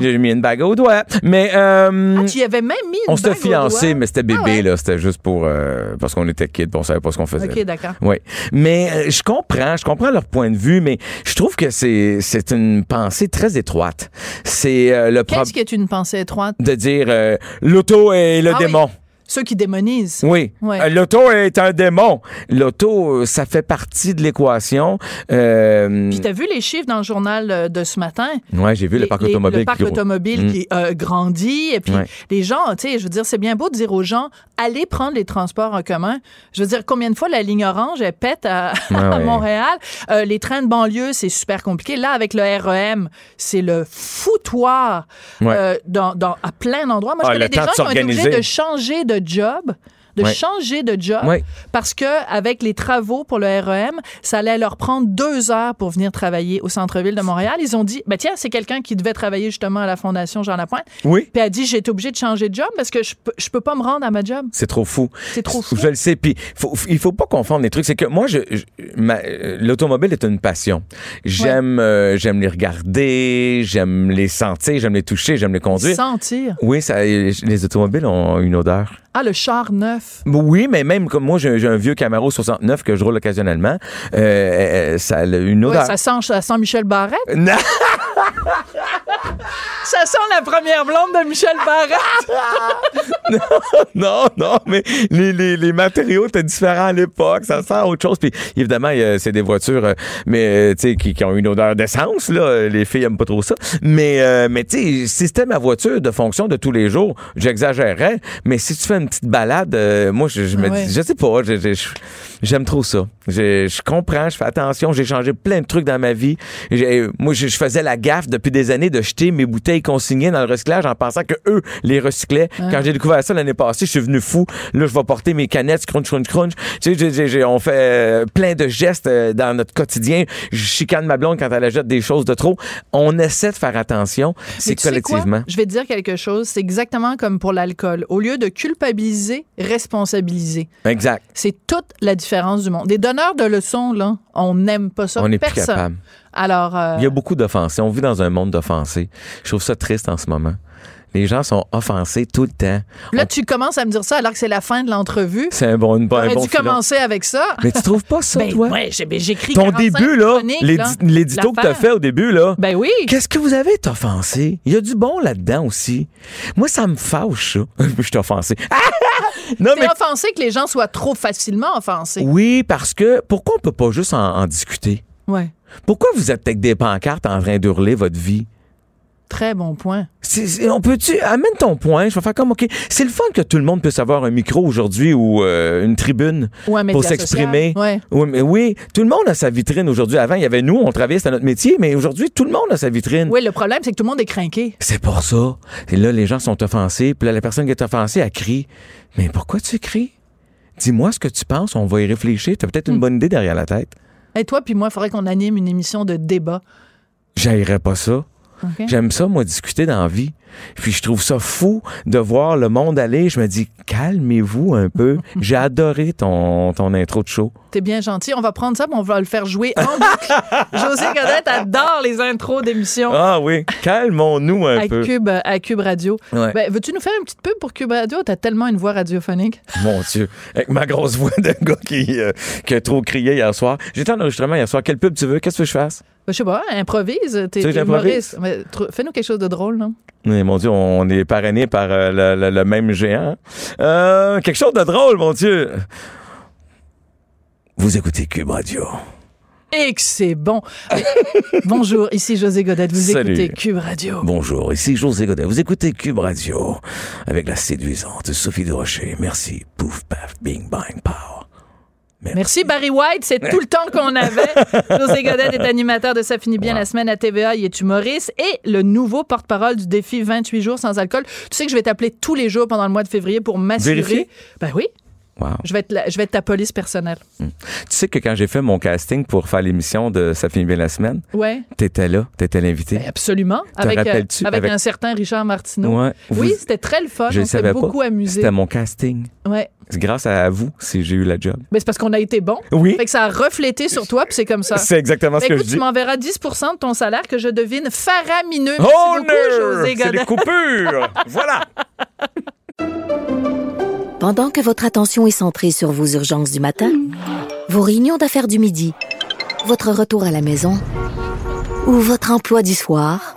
S3: J'ai mis une bague au doigt. Mais euh,
S1: Ah, tu y avais même mis une
S3: on s'était fiancés, mais c'était bébé,
S1: Ah ouais?
S3: là. C'était juste pour. euh, parce qu'on était kids, on savait pas ce qu'on faisait.
S1: OK, d'accord.
S3: Oui. Mais je comprends, je comprends leur point de vue, mais je trouve que c'est c'est une pensée très étroite. C'est euh, le
S1: Qu'est-ce qui est une pensée étroite?
S3: de dire euh, l'auto est le
S1: Ah oui.
S3: démon.
S1: Ceux qui démonisent.
S3: Oui.
S1: Ouais.
S3: Euh, L'auto est un démon. L'auto, ça fait partie de l'équation. Euh,
S1: Puis t'as vu les chiffres dans le journal euh, de ce matin?
S3: ouais, j'ai vu le parc
S1: les-
S3: automobile.
S1: Le parc
S3: qui gros.
S1: automobile
S3: Mm.
S1: qui euh, grandit. Et puis,
S3: Ouais.
S1: les gens, tu sais, je veux dire, c'est bien beau de dire aux gens, allez prendre les transports en commun. Je veux dire, combien de fois la ligne orange, elle pète à,
S3: Ouais,
S1: à
S3: ouais.
S1: Montréal? Euh, les trains de banlieue, c'est super compliqué. Là, avec le REM, c'est le foutoir
S3: Ouais.
S1: euh, dans, dans- à plein d'endroits. Moi, je
S3: Ah,
S1: connais des gens qui ont été obligés de changer de job de
S3: Ouais.
S1: changer de job
S3: Ouais.
S1: parce que avec les travaux pour le REM, ça allait leur prendre deux heures pour venir travailler au centre-ville de Montréal. Ils ont dit, ben tiens, c'est quelqu'un qui devait travailler justement à la Fondation Jean Lapointe.
S3: Oui.
S1: Puis elle a dit, j'ai été obligée de changer de job parce que je je peux pas me rendre à ma job.
S3: C'est trop fou.
S1: C'est trop fou.
S3: Je le sais. Puis faut, il faut pas confondre les trucs. C'est que moi, je, euh, l'automobile est une passion. J'aime, euh, j'aime les regarder, j'aime les sentir, j'aime les toucher, j'aime les conduire.
S1: Sentir.
S3: Oui, ça, les automobiles ont une odeur.
S1: Ah, le char neuf.
S3: Oui, mais même comme moi, j'ai un vieux Camaro 69 que je roule occasionnellement. Euh, euh, ça a une
S1: Ouais,
S3: odeur.
S1: ça, sent, ça sent Michel Barrette?
S3: Non!
S1: Ça sent la première blonde de Michel Barrette.
S3: non, non, mais les, les, les matériaux étaient différents à l'époque. Ça sent autre chose. Puis évidemment, c'est des voitures, euh, mais euh, qui, qui ont une odeur d'essence. Là, les filles aiment pas trop ça. Mais, euh, mais tu sais, si c'était ma voiture de fonction de tous les jours, j'exagérerais. Mais si tu fais une petite balade, euh, moi, je, je me
S1: ouais.
S3: dis, je sais pas, j'aime trop ça. Je, je comprends, je fais attention. J'ai changé plein de trucs dans ma vie. Moi, je, je faisais la gaffe depuis des années de jeter mes bouteilles consignées dans le recyclage en pensant que eux les recyclaient. Quand j'ai découvert ça l'année passée, je suis venu fou. Là, je vais porter mes canettes crunch crunch crunch. Tu sais, j'ai- on fait euh, plein de gestes euh, dans notre quotidien. Je chicane ma blonde quand elle achète des choses de trop. On essaie de faire attention. C'est collectivement.
S1: Je vais te dire quelque chose. C'est exactement comme pour l'alcool. Au lieu de culpabiliser, responsabiliser.
S3: Exact.
S1: C'est toute la différence du monde. Des donneurs de leçons, là, on n'aime pas ça.
S3: On n'est plus
S1: Personne.
S3: capable.
S1: Alors, euh,
S3: Il y a beaucoup d'offensés. On vit dans un monde d'offensés. Je trouve ça triste en ce moment. Les gens sont offensés tout le temps.
S1: là,
S3: On-
S1: tu commences à me dire ça alors que c'est la fin de l'entrevue.
S3: C'est un bon, une, un bon
S1: dû
S3: filon.
S1: commencer avec ça.
S3: Mais tu trouves pas ça,
S1: Ben,
S3: toi?
S1: ouais, ben, j'écris
S3: Ton
S1: 45
S3: début, là, l'édito que t'as fait au début, là.
S1: Ben oui.
S3: Qu'est-ce que vous avez offensé? Il y a du bon là-dedans aussi. Moi, ça me fâche, ça. je suis offensé. non,
S1: T'es
S3: mais.
S1: offensé que les gens soient trop facilement offensés.
S3: Oui, parce que pourquoi on peut pas juste en, en discuter?
S1: Ouais.
S3: Pourquoi vous êtes avec des pancartes en train d'hurler votre vie?
S1: Très bon point.
S3: On peut-tu amène ton point, je vais faire comme OK, c'est le fun que tout le monde puisse avoir un micro aujourd'hui ou euh, une tribune
S1: Ou un média
S3: pour s'exprimer.
S1: Ouais.
S3: Oui, mais oui, tout le monde a sa vitrine aujourd'hui. Avant, il y avait nous, on travaillait, c'était notre métier, mais aujourd'hui, tout le monde a sa vitrine.
S1: Oui, le problème, c'est que tout le monde est craqué.
S3: C'est pour ça. Et là, les gens sont offensés, puis là, la personne qui est offensée, elle crie. Mais pourquoi tu cries? Dis-moi ce que tu penses, on va y réfléchir. T'as peut-être une bonne idée derrière la tête.
S1: Et toi, puis moi, il faudrait qu'on anime une émission de débat.
S3: J'haïrais pas ça. J'aime ça, moi, discuter dans la vie. Puis je trouve ça fou de voir le monde aller. Je me dis, calmez-vous un peu. J'ai adoré ton, ton intro de show.
S1: T'es bien gentil. On va prendre ça, mais on va le faire jouer en boucle. José Godette adore les intros d'émissions.
S3: Ah oui, calmons-nous un
S1: à
S3: peu.
S1: Cube, à Cube Radio.
S3: Ouais.
S1: Ben, veux-tu nous faire une petite pub pour Cube Radio? T'as tellement une voix radiophonique.
S3: Mon Dieu, avec ma grosse voix de gars qui, euh, qui a trop crié hier soir. J'étais en enregistrement hier soir. Quelle pub tu veux? Qu'est-ce que je fasse?
S1: Ben, je sais pas, improvise. T'es humoriste. Fais-nous quelque chose de drôle, non?
S3: Mais mon Dieu, on est parrainé par euh, le, le- le même géant. Euh, quelque chose de drôle, mon Dieu. Vous écoutez Cube Radio.
S1: Et que c'est bon. Bonjour, ici José Godette. Vous
S3: Salut.
S1: écoutez Cube Radio.
S3: Bonjour, ici José Godet. Vous écoutez Cube Radio avec la séduisante Sophie Durocher. Merci. Pouf, paf, bing, bang, pow.
S1: Merci Barry White, c'est tout le temps qu'on avait. José Godet est animateur de Ça finit bien la semaine à TVA, il est humoriste et le nouveau porte-parole du défi 28 jours sans alcool. Tu sais que je vais t'appeler tous les jours pendant le mois de février pour m'assurer. Ben oui,
S3: Wow.
S1: je vais être la- je vais être ta police personnelle.
S3: Tu sais que quand j'ai fait mon casting pour faire l'émission de Ça finit bien la semaine,
S1: Ouais.
S3: t'étais là, t'étais l'invité.
S1: Ben absolument. Avec, euh,
S3: rappelles-tu?
S1: avec,
S3: Avec-
S1: un certain Richard Martineau.
S3: Ouais.
S1: Oui, c'était très le fun.
S3: Je
S1: on s'est beaucoup
S3: pas.
S1: amusé.
S3: C'était mon casting.
S1: Ouais.
S3: C'est grâce à vous si j'ai eu la job.
S1: Ben, c'est parce qu'on a été bon.
S3: Oui.
S1: Fait que ça a reflété sur toi, puis c'est comme ça.
S3: C'est exactement ce que je
S1: écoute,
S3: dis.
S1: tu m'enverras 10 de ton salaire que je devine faramineux. Merci
S3: Oh
S1: beaucoup! José
S3: C'est des coupures! voilà!
S4: Pendant que votre attention est centrée sur vos urgences du matin, vos réunions d'affaires du midi, votre retour à la maison ou votre emploi du soir,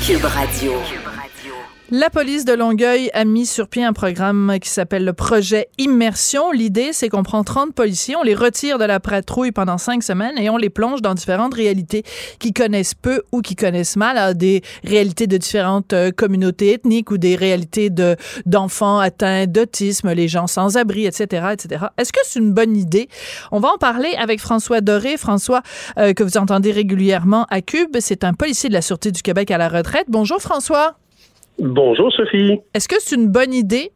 S5: Cube Radio.
S1: La police de Longueuil a mis sur pied un programme qui s'appelle le projet Immersion. L'idée, c'est qu'on prend 30 policiers, on les retire de la patrouille pendant cinq semaines et on les plonge dans différentes réalités qui connaissent peu ou qui connaissent mal, à des réalités de différentes euh, communautés ethniques ou des réalités de d'enfants atteints d'autisme, les gens sans abri, etc., etc. Est-ce que c'est une bonne idée? On va en parler avec François Doré. François, euh, que vous entendez régulièrement à Cube, c'est un policier de la Sûreté du Québec à la retraite. Bonjour François.
S6: Bonjour Sophie.
S1: Est-ce que c'est une bonne idée?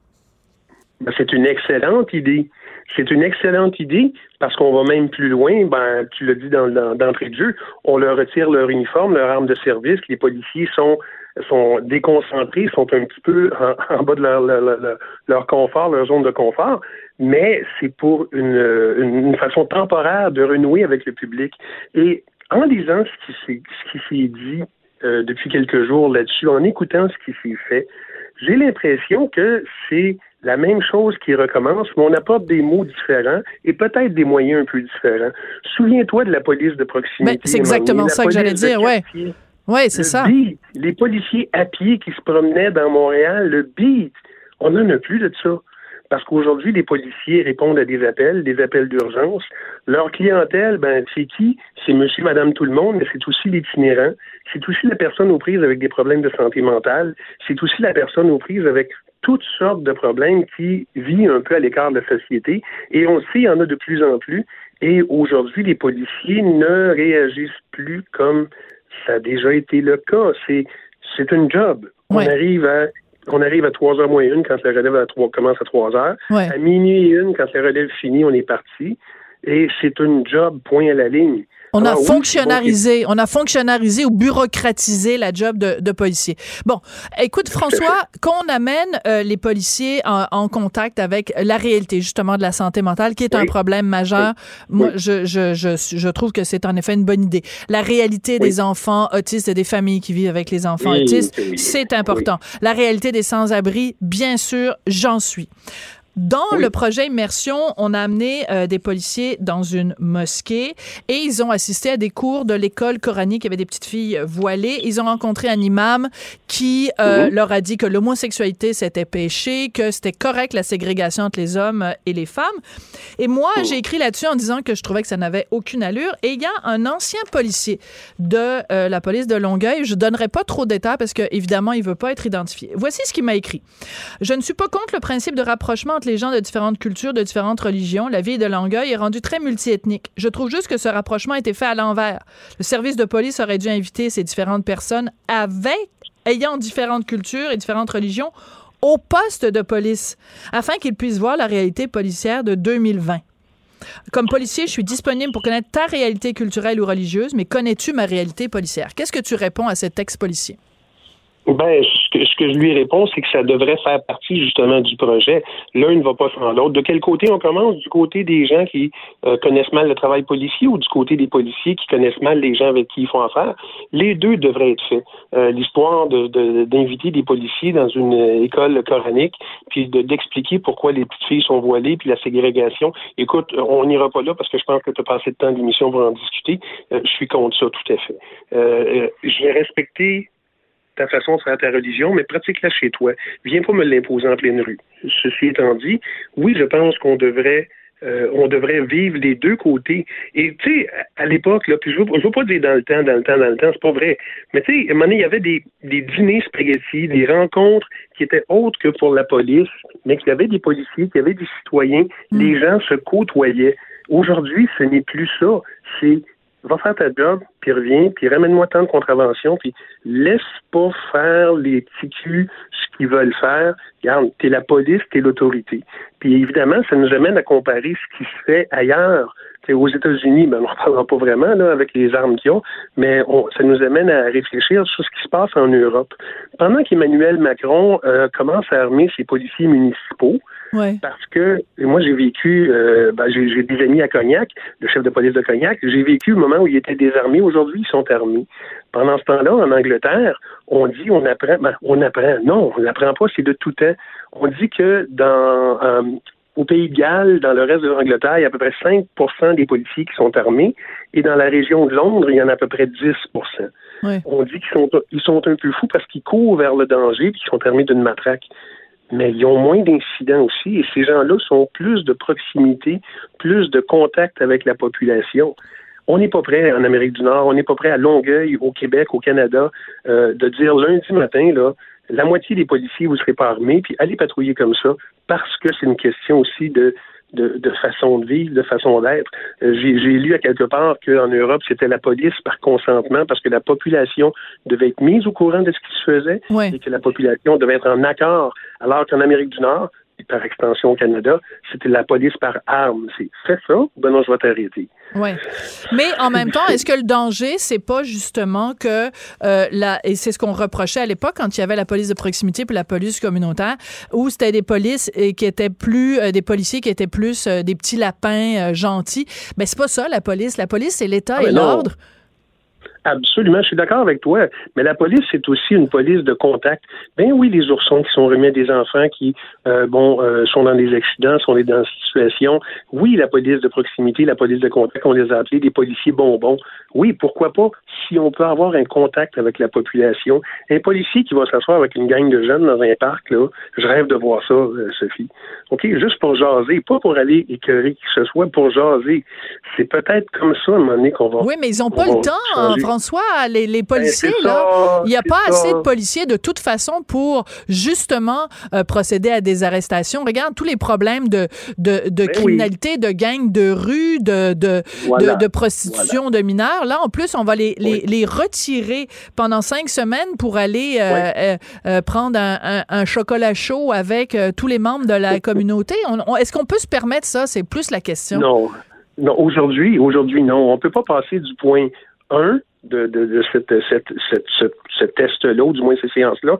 S6: Ben, C'est une excellente idée. C'est une excellente idée parce qu'on va même plus loin. Ben, tu l'as dit dans, dans- d'entrée de jeu, on leur retire leur uniforme, leur arme de service. Les policiers sont sont déconcentrés, sont un petit peu en, en bas de leur, leur, leur- leur confort, leur zone de confort, mais c'est pour une, façon temporaire de renouer avec le public. Et en lisant ce qui s'est ce qui s'est dit euh, depuis quelques jours là-dessus, en écoutant ce qui s'est fait, j'ai l'impression que c'est la même chose qui recommence, mais on apporte des mots différents et peut-être des moyens un peu différents. Souviens-toi de la police de proximité.
S1: Ben, c'est exactement ça que j'allais dire, ouais. Oui, c'est ça.
S6: beat, les policiers à pied qui se promenaient dans Montréal, le beat, on n'en a plus de ça. Parce qu'aujourd'hui, les policiers répondent à des appels, des appels d'urgence. Leur clientèle, ben, c'est qui? C'est monsieur, madame, tout le monde, mais c'est aussi l'itinérant. C'est aussi la personne aux prises avec des problèmes de santé mentale. C'est aussi la personne aux prises avec toutes sortes de problèmes qui vit un peu à l'écart de la société. Et on le sait, il y en a de plus en plus. Et aujourd'hui, les policiers ne réagissent plus comme ça a déjà été le cas. C'est, c'est une job.
S1: Ouais.
S6: On arrive à on arrive à 3 heures moins une quand la relève à 3, commence à 3 heures.
S1: Ouais.
S6: À minuit et une, quand la relève finit, on est parti. Et c'est une job, point à la ligne.
S1: On a
S6: oui,
S1: fonctionnalisé, on a fonctionnalisé ou bureaucratisé la job de, de policier. Bon, écoute François, qu'on amène euh, les policiers en, en contact avec la réalité justement de la santé mentale, qui est un problème majeur. Moi, je, je, je, je trouve que c'est en effet une bonne idée. La réalité des enfants autistes et des familles qui vivent avec les enfants autistes, c'est important. La réalité des sans-abri, bien sûr, j'en suis. Dans le projet Immersion, on a amené euh, des policiers dans une mosquée et ils ont assisté à des cours de l'école coranique. Il y avait des petites filles voilées. Ils ont rencontré un imam qui euh, leur a dit que l'homosexualité c'était péché, que c'était correct la ségrégation entre les hommes et les femmes. Et moi, j'ai écrit là-dessus en disant que je trouvais que ça n'avait aucune allure. Et il y a un ancien policier de euh, la police de Longueuil. Je donnerai pas trop de détails parce que évidemment, il veut pas être identifié. Voici ce qu'il m'a écrit. Je ne suis pas contre le principe de rapprochement les gens de différentes cultures, de différentes religions, la ville de Longueuil est rendue très multiethnique. Je trouve juste que ce rapprochement a été fait à l'envers. Le service de police aurait dû inviter ces différentes personnes avec, ayant différentes cultures et différentes religions au poste de police afin qu'ils puissent voir la réalité policière de 2020. Comme policier, je suis disponible pour connaître ta réalité culturelle ou religieuse, mais connais-tu ma réalité policière? Qu'est-ce que tu réponds à cet ex-policier?
S6: Ben, ce que, ce que je lui réponds, c'est que ça devrait faire partie justement du projet. L'un ne va pas sans l'autre. De quel côté on commence? Du côté des gens qui euh, connaissent mal le travail policier ou du côté des policiers qui connaissent mal les gens avec qui ils font affaire? Les deux devraient être faits. Euh, L'histoire d'inviter de, des policiers dans une école coranique, puis d'expliquer pourquoi les petites filles sont voilées, puis la ségrégation. Écoute, on n'ira pas là parce que je pense que tu as passé de temps d'émission pour en discuter. Euh, je suis contre ça, tout à fait. Euh, je vais respecter ta façon de faire ta religion, mais pratique-la chez toi. Viens pas me l'imposer en pleine rue. Ceci étant dit, oui, je pense qu'on devrait euh, on devrait vivre les deux côtés. Et tu sais, à l'époque, là, puis je veux, veux pas dire dans le temps, dans le temps, dans le temps, c'est pas vrai. Mais tu sais, à un moment donné, il y avait des, des dîners spaghetti, des rencontres qui étaient autres que pour la police, mais qu'il y avait des policiers, qu'il y avait des citoyens, mm. les gens se côtoyaient. Aujourd'hui, ce n'est plus ça. C'est va faire ta job, puis reviens, puis ramène-moi tant de contraventions, puis laisse pas faire les petits culs ce qu'ils veulent faire. Regarde, t'es la police, t'es l'autorité. Puis évidemment, ça nous amène à comparer ce qui se fait ailleurs. T'sais, aux États-Unis, ben, on n'en parlera pas vraiment là, avec les armes qu'ils ont, mais ça nous amène à réfléchir sur ce qui se passe en Europe. Pendant qu'Emmanuel Macron euh, commence à armer ses policiers municipaux, parce que moi, j'ai vécu, euh, ben, j'ai des amis à Cognac, le chef de police de Cognac, j'ai vécu le moment où il était désarmé. Aujourd'hui, ils sont armés. Pendant ce temps-là, en Angleterre, on dit on apprend, ben, on apprend. Non, on n'apprend pas, c'est de tout temps. On dit que dans euh, au Pays de Galles, dans le reste de l'Angleterre, il y a à peu près 5% des policiers qui sont armés, et dans la région de Londres, il y en a à peu près 10% On dit qu'ils sont, ils sont un peu fous parce qu'ils courent vers le danger et qu'ils sont armés d'une matraque mais ils ont moins d'incidents aussi et ces gens-là sont plus de proximité, plus de contact avec la population. On n'est pas prêt en Amérique du Nord, on n'est pas prêt à Longueuil, au Québec, au Canada, euh, de dire lundi matin, là, la moitié des policiers, vous ne serez pas armés, puis allez patrouiller comme ça, parce que c'est une question aussi de de, façon de vivre, de façon d'être. Euh, j'ai lu à quelque part qu'en Europe, c'était la police par consentement parce que la population devait être mise au courant de ce qui se faisait et que la population devait être en accord. Alors qu'en Amérique du Nord, par extension au Canada, c'était la police par armes. C'est fais ça, ben non, je vais t'arrêter.
S1: Oui. Mais en même temps, est-ce que le danger, c'est pas justement que euh, la, et c'est ce qu'on reprochait à l'époque quand il y avait la police de proximité puis la police communautaire, où c'était des polices qui étaient plus euh, des policiers qui étaient plus euh, des petits lapins gentils. Ben c'est pas ça la police. La police, c'est l'État ah, et l'ordre.
S6: Absolument, je suis d'accord avec toi. Mais la police, c'est aussi une police de contact. Ben oui, les oursons qui sont remis à des enfants qui, euh, bon, euh, sont dans des accidents, sont dans des situations. Oui, la police de proximité, la police de contact, on les a appelés des policiers bonbons. Oui, pourquoi pas si on peut avoir un contact avec la population. Un policier qui va s'asseoir avec une gang de jeunes dans un parc, là, je rêve de voir ça, euh, Sophie. OK, juste pour jaser, pas pour aller écœurer qui que ce soit, pour jaser. C'est peut-être comme ça, à un moment donné, qu'on va...
S1: Oui, mais ils n'ont pas le temps, François, les, les ben, policiers, là, il n'y a pas assez de policiers de toute façon pour justement euh, procéder à des arrestations. Regarde tous les problèmes de, de, de ben criminalité, de gangs de rue, de, de, de, prostitution de mineurs. Là, en plus, on va les, les, les retirer pendant cinq semaines pour aller euh, euh, prendre un, un, chocolat chaud avec tous les membres de la communauté. Est-ce qu'on peut se permettre ça? C'est plus la question.
S6: Non. Non, aujourd'hui, aujourd'hui, non. On peut pas passer du point 1 de, de, de cette, cette, cette, ce, test-là, ou du moins ces séances-là,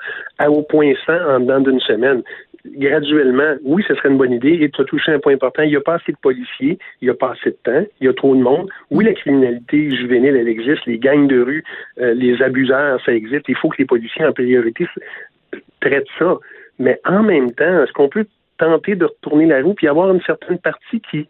S6: au point 100 en dedans d'une semaine. Graduellement, oui, ce serait une bonne idée. Et tu as touché un point important. Il n'y a pas assez de policiers, il n'y a pas assez de temps, il y a trop de monde. Oui, la criminalité juvénile, elle existe. Les gangs de rue, euh, les abuseurs, ça existe. Il faut que les policiers, en priorité, traitent ça. Mais en même temps, est-ce qu'on peut tenter de retourner la roue, puis avoir une certaine partie qui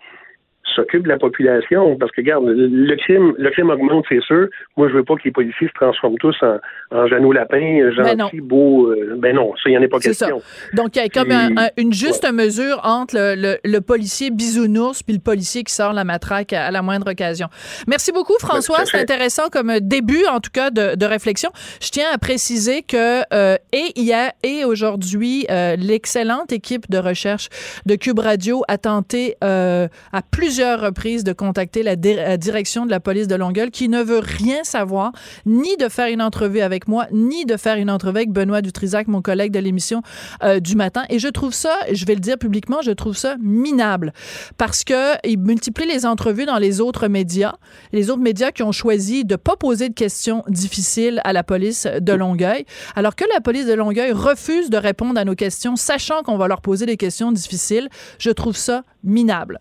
S6: s'occupe de la population. Parce que, regarde, le crime, le crime augmente, c'est sûr. Moi, je veux pas que les policiers se transforment tous en, en Jeannot Lapin,
S1: Ben non.
S6: gentil, beau. euh, ben non, ça, il n'y en est pas question.
S1: Donc, il y a comme
S6: Puis-
S1: un- un- une juste mesure entre le, le- le policier bisounours puis le policier qui sort la matraque à, à la moindre occasion. Merci beaucoup, François.
S6: tout à
S1: C'est intéressant comme début, en tout cas, de, de réflexion. Je tiens à préciser que euh, et hier et aujourd'hui, euh, l'excellente équipe de recherche de Cube Radio a tenté euh, à plusieurs reprises de contacter la, la direction de la police de Longueuil qui ne veut rien savoir, ni de faire une entrevue avec moi, ni de faire une entrevue avec Benoît Dutrisac, mon collègue de l'émission euh, du matin. Et je trouve ça, je vais le dire publiquement, je trouve ça minable parce que il multiplie les entrevues dans les autres médias, les autres médias qui ont choisi de pas poser de questions difficiles à la police de Longueuil, alors que la police de Longueuil refuse de répondre à nos questions, sachant qu'on va leur poser des questions difficiles. Je trouve ça minable.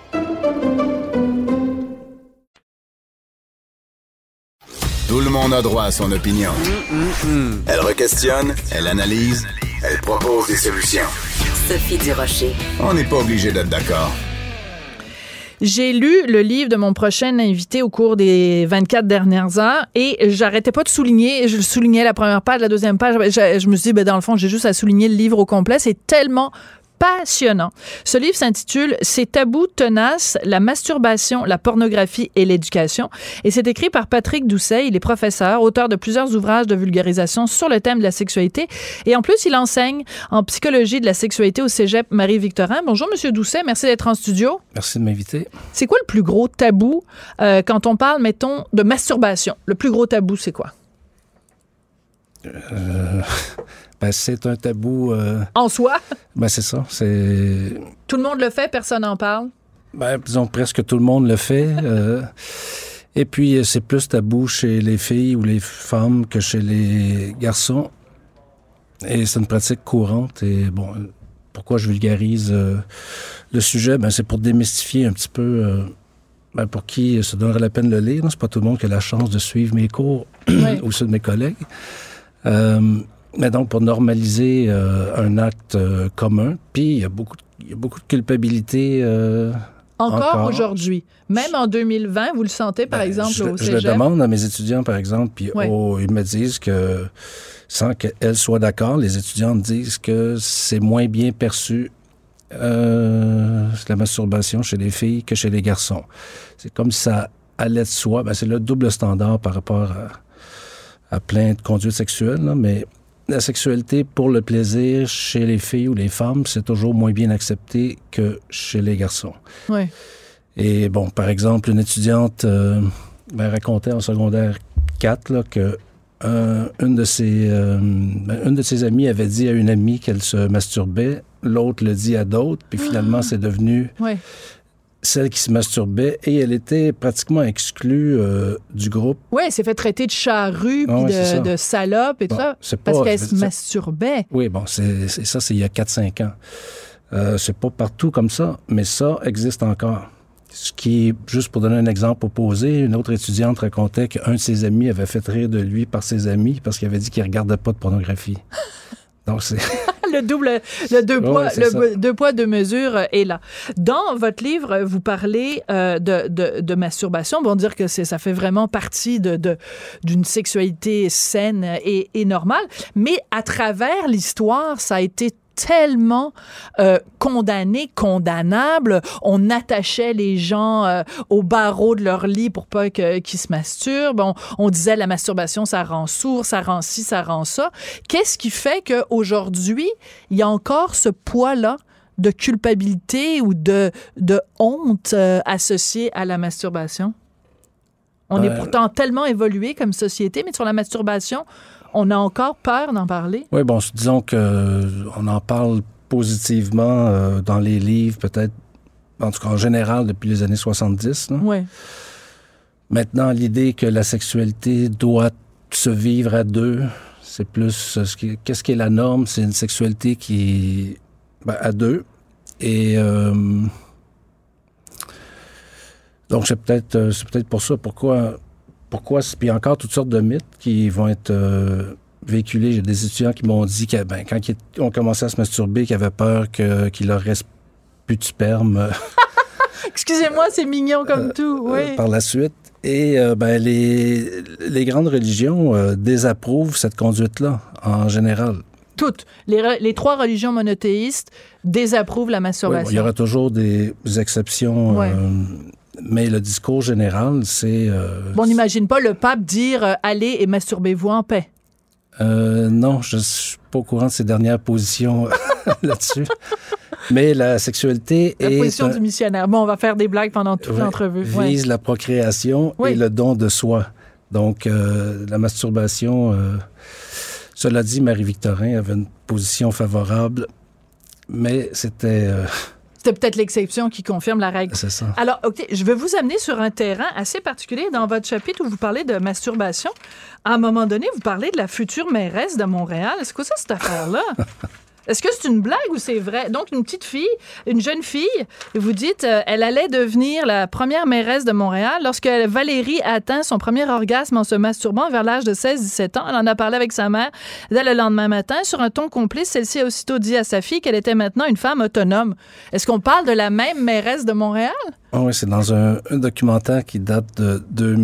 S2: Tout le monde a droit à son opinion. Elle requestionne, elle analyse, elle propose des solutions.
S5: Sophie Durocher.
S2: On n'est pas obligé d'être d'accord.
S1: J'ai lu le livre de mon prochain invité au cours des 24 dernières heures et j'arrêtais pas de souligner. Je soulignais la première page, la deuxième page. Je, je me suis dit, ben, dans le fond, j'ai juste à souligner le livre au complet. C'est tellement passionnant. Ce livre s'intitule Ces tabous tenaces, la masturbation, la pornographie et l'éducation. Et c'est écrit par Patrick Doucet. Il est professeur, auteur de plusieurs ouvrages de vulgarisation sur le thème de la sexualité. Et en plus, il enseigne en psychologie de la sexualité au cégep Marie-Victorin. Bonjour, Monsieur Doucet. Merci d'être en studio.
S7: Merci de m'inviter.
S1: C'est quoi le plus gros tabou euh, quand on parle, mettons, de masturbation? Le plus gros tabou, c'est quoi?
S7: Ben, c'est un tabou. euh,
S1: En soi,
S7: ben, c'est ça. C'est.
S1: tout le monde le fait, personne n'en parle?
S7: Ben, disons presque tout le monde le fait. euh, et puis, euh, c'est plus tabou chez les filles ou les femmes que chez les garçons. Et c'est une pratique courante. Et bon, euh, pourquoi je vulgarise euh, le sujet? Ben, c'est pour démystifier un petit peu. euh, ben, pour qui se donnerait la peine de le lire. C'est pas tout le monde qui a la chance de suivre mes cours ou ceux de mes collègues. Euh, mais donc, pour normaliser euh, un acte euh, commun, puis il y a beaucoup, de- il y a beaucoup de culpabilité. euh,
S1: Encore,
S7: Encore.
S1: aujourd'hui. Même en 2020, vous le sentez, par
S7: ben,
S1: exemple,
S7: je,
S1: au
S7: je le
S1: cégep?
S7: demande à mes étudiants, par exemple, puis oh, ils me disent que, sans qu'elles soient d'accord, les étudiants disent que c'est moins bien perçu euh, la masturbation chez les filles que chez les garçons. C'est comme ça allait de soi. Ben, c'est le double standard par rapport à, à plein de conduites sexuelles, là, mais la sexualité pour le plaisir chez les filles ou les femmes, c'est toujours moins bien accepté que chez les garçons.
S1: Oui.
S7: Et bon, par exemple, une étudiante euh, ben, racontait en secondaire 4 là, que euh, une, de ses, euh, ben, une de ses amies avait dit à une amie qu'elle se masturbait, l'autre le dit à d'autres, puis finalement, c'est devenu
S1: Oui.
S7: Celle qui se masturbait et elle était pratiquement exclue euh, du groupe.
S1: Oui, elle s'est fait traiter de charrue,
S7: Ah
S1: puis
S7: ouais,
S1: de, de salope et
S7: Bon,
S1: tout ça,
S7: c'est
S1: parce
S7: pas-
S1: qu'elle se masturbait.
S7: Oui, bon, c'est ça, c'est il y a 4-5 ans. Euh, c'est pas partout comme ça, mais ça existe encore. Ce qui juste pour donner un exemple opposé, une autre étudiante racontait qu'un de ses amis avait fait rire de lui par ses amis parce qu'il avait dit qu'il regardait pas de pornographie. Donc, c'est...
S1: le double, le deux poids, le deux poids, deux mesures est là. Dans votre livre, vous parlez euh, de, de, de masturbation. Bon, dire que c'est, ça fait vraiment partie de, de- d'une sexualité saine et, et normale. Mais à travers l'histoire, ça a été tellement euh, condamné, condamnable. On attachait les gens euh, au barreau de leur lit pour pas qu'ils se masturbent. On, on disait la masturbation, ça rend sourd, ça rend ci, ça rend ça. Qu'est-ce qui fait qu'aujourd'hui, il y a encore ce poids-là de culpabilité ou de, de honte euh, associée à la masturbation? On est
S7: Ben-
S1: pourtant tellement évolué comme société, mais sur la masturbation, on a encore peur d'en parler?
S7: Oui, bon, disons que euh, on en parle positivement euh, dans les livres, peut-être, en tout cas en général, depuis les années 70. là.
S1: Ouais.
S7: Maintenant, l'idée que la sexualité doit se vivre à deux, c'est plus euh, ce qui- qu'est-ce qui est la norme, c'est une sexualité qui ben, à deux. Et euh, donc c'est peut-être c'est peut-être pour ça pourquoi pourquoi puis encore toutes sortes de mythes qui vont être euh, véhiculés. J'ai des étudiants qui m'ont dit que ben, quand ils ont commencé à se masturber, qu'ils avaient peur que, qu'il leur reste plus de sperme. euh,
S1: Excusez-moi, c'est mignon comme tout.
S7: euh,
S1: Oui.
S7: par la suite. Et euh, ben, les, les grandes religions euh, désapprouvent cette conduite-là, en général.
S1: Toutes. Les, les trois religions monothéistes désapprouvent la
S7: Oui,
S1: masturbation.
S7: bon, il y aura toujours des exceptions,
S1: Ouais.
S7: Mais le discours général, c'est... euh,
S1: Bon, on n'imagine pas le pape dire euh, allez et masturbez-vous en paix.
S7: euh, non, je suis pas au courant de ses dernières positions là-dessus. Mais la sexualité
S1: La
S7: est
S1: position
S7: un-
S1: du missionnaire. Bon, on va faire des blagues pendant toute
S7: ouais,
S1: l'entrevue. Ouais.
S7: vise la procréation
S1: Oui.
S7: et le don de soi. Donc, la masturbation, cela dit, Marie-Victorin avait une position favorable, mais c'était...
S1: C'est peut-être l'exception qui confirme la règle.
S7: c'est ça.
S1: Alors, OK, je vais vous amener sur un terrain assez particulier dans votre chapitre où vous parlez de masturbation. À un moment donné, vous parlez de la future mairesse de Montréal. C'est quoi ça, cette affaire-là? Est-ce que c'est une blague ou c'est vrai? Donc, une petite fille, une jeune fille, vous dites, euh, elle allait devenir la première mairesse de Montréal lorsque Valérie atteint son premier orgasme en se masturbant vers l'âge de 16-17 ans. Elle en a parlé avec sa mère dès le lendemain matin. Sur un ton complice, celle-ci a aussitôt dit à sa fille qu'elle était maintenant une femme autonome. Est-ce qu'on parle de la même mairesse de Montréal?
S7: Ah oui, c'est dans un, un documentaire qui date de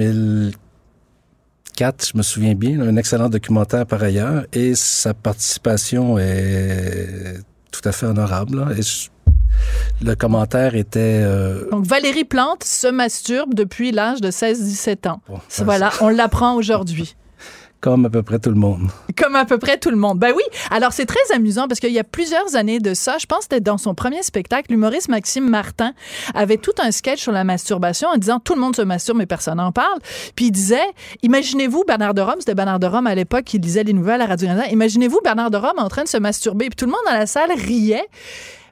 S7: 2004, je me souviens bien, un excellent documentaire par ailleurs, et sa participation est tout à fait honorable. là. Et je- le commentaire était... euh,
S1: Donc, Valérie Plante se masturbe depuis l'âge de 16-17 ans.
S7: bon,
S1: Voilà, on l'apprend aujourd'hui.
S7: Comme à peu près tout le monde.
S1: Comme à peu près tout le monde. Ben oui. Alors, c'est très amusant parce qu'il y a plusieurs années de ça, je pense que c'était dans son premier spectacle, l'humoriste Maxime Martin avait tout un sketch sur la masturbation en disant tout le monde se masturbe, mais personne n'en parle. Puis il disait, imaginez-vous Bernard de Rome, c'était Bernard de Rome à l'époque qui lisait les nouvelles à Radio-Canada, imaginez-vous Bernard de Rome en train de se masturber. Puis tout le monde dans la salle riait.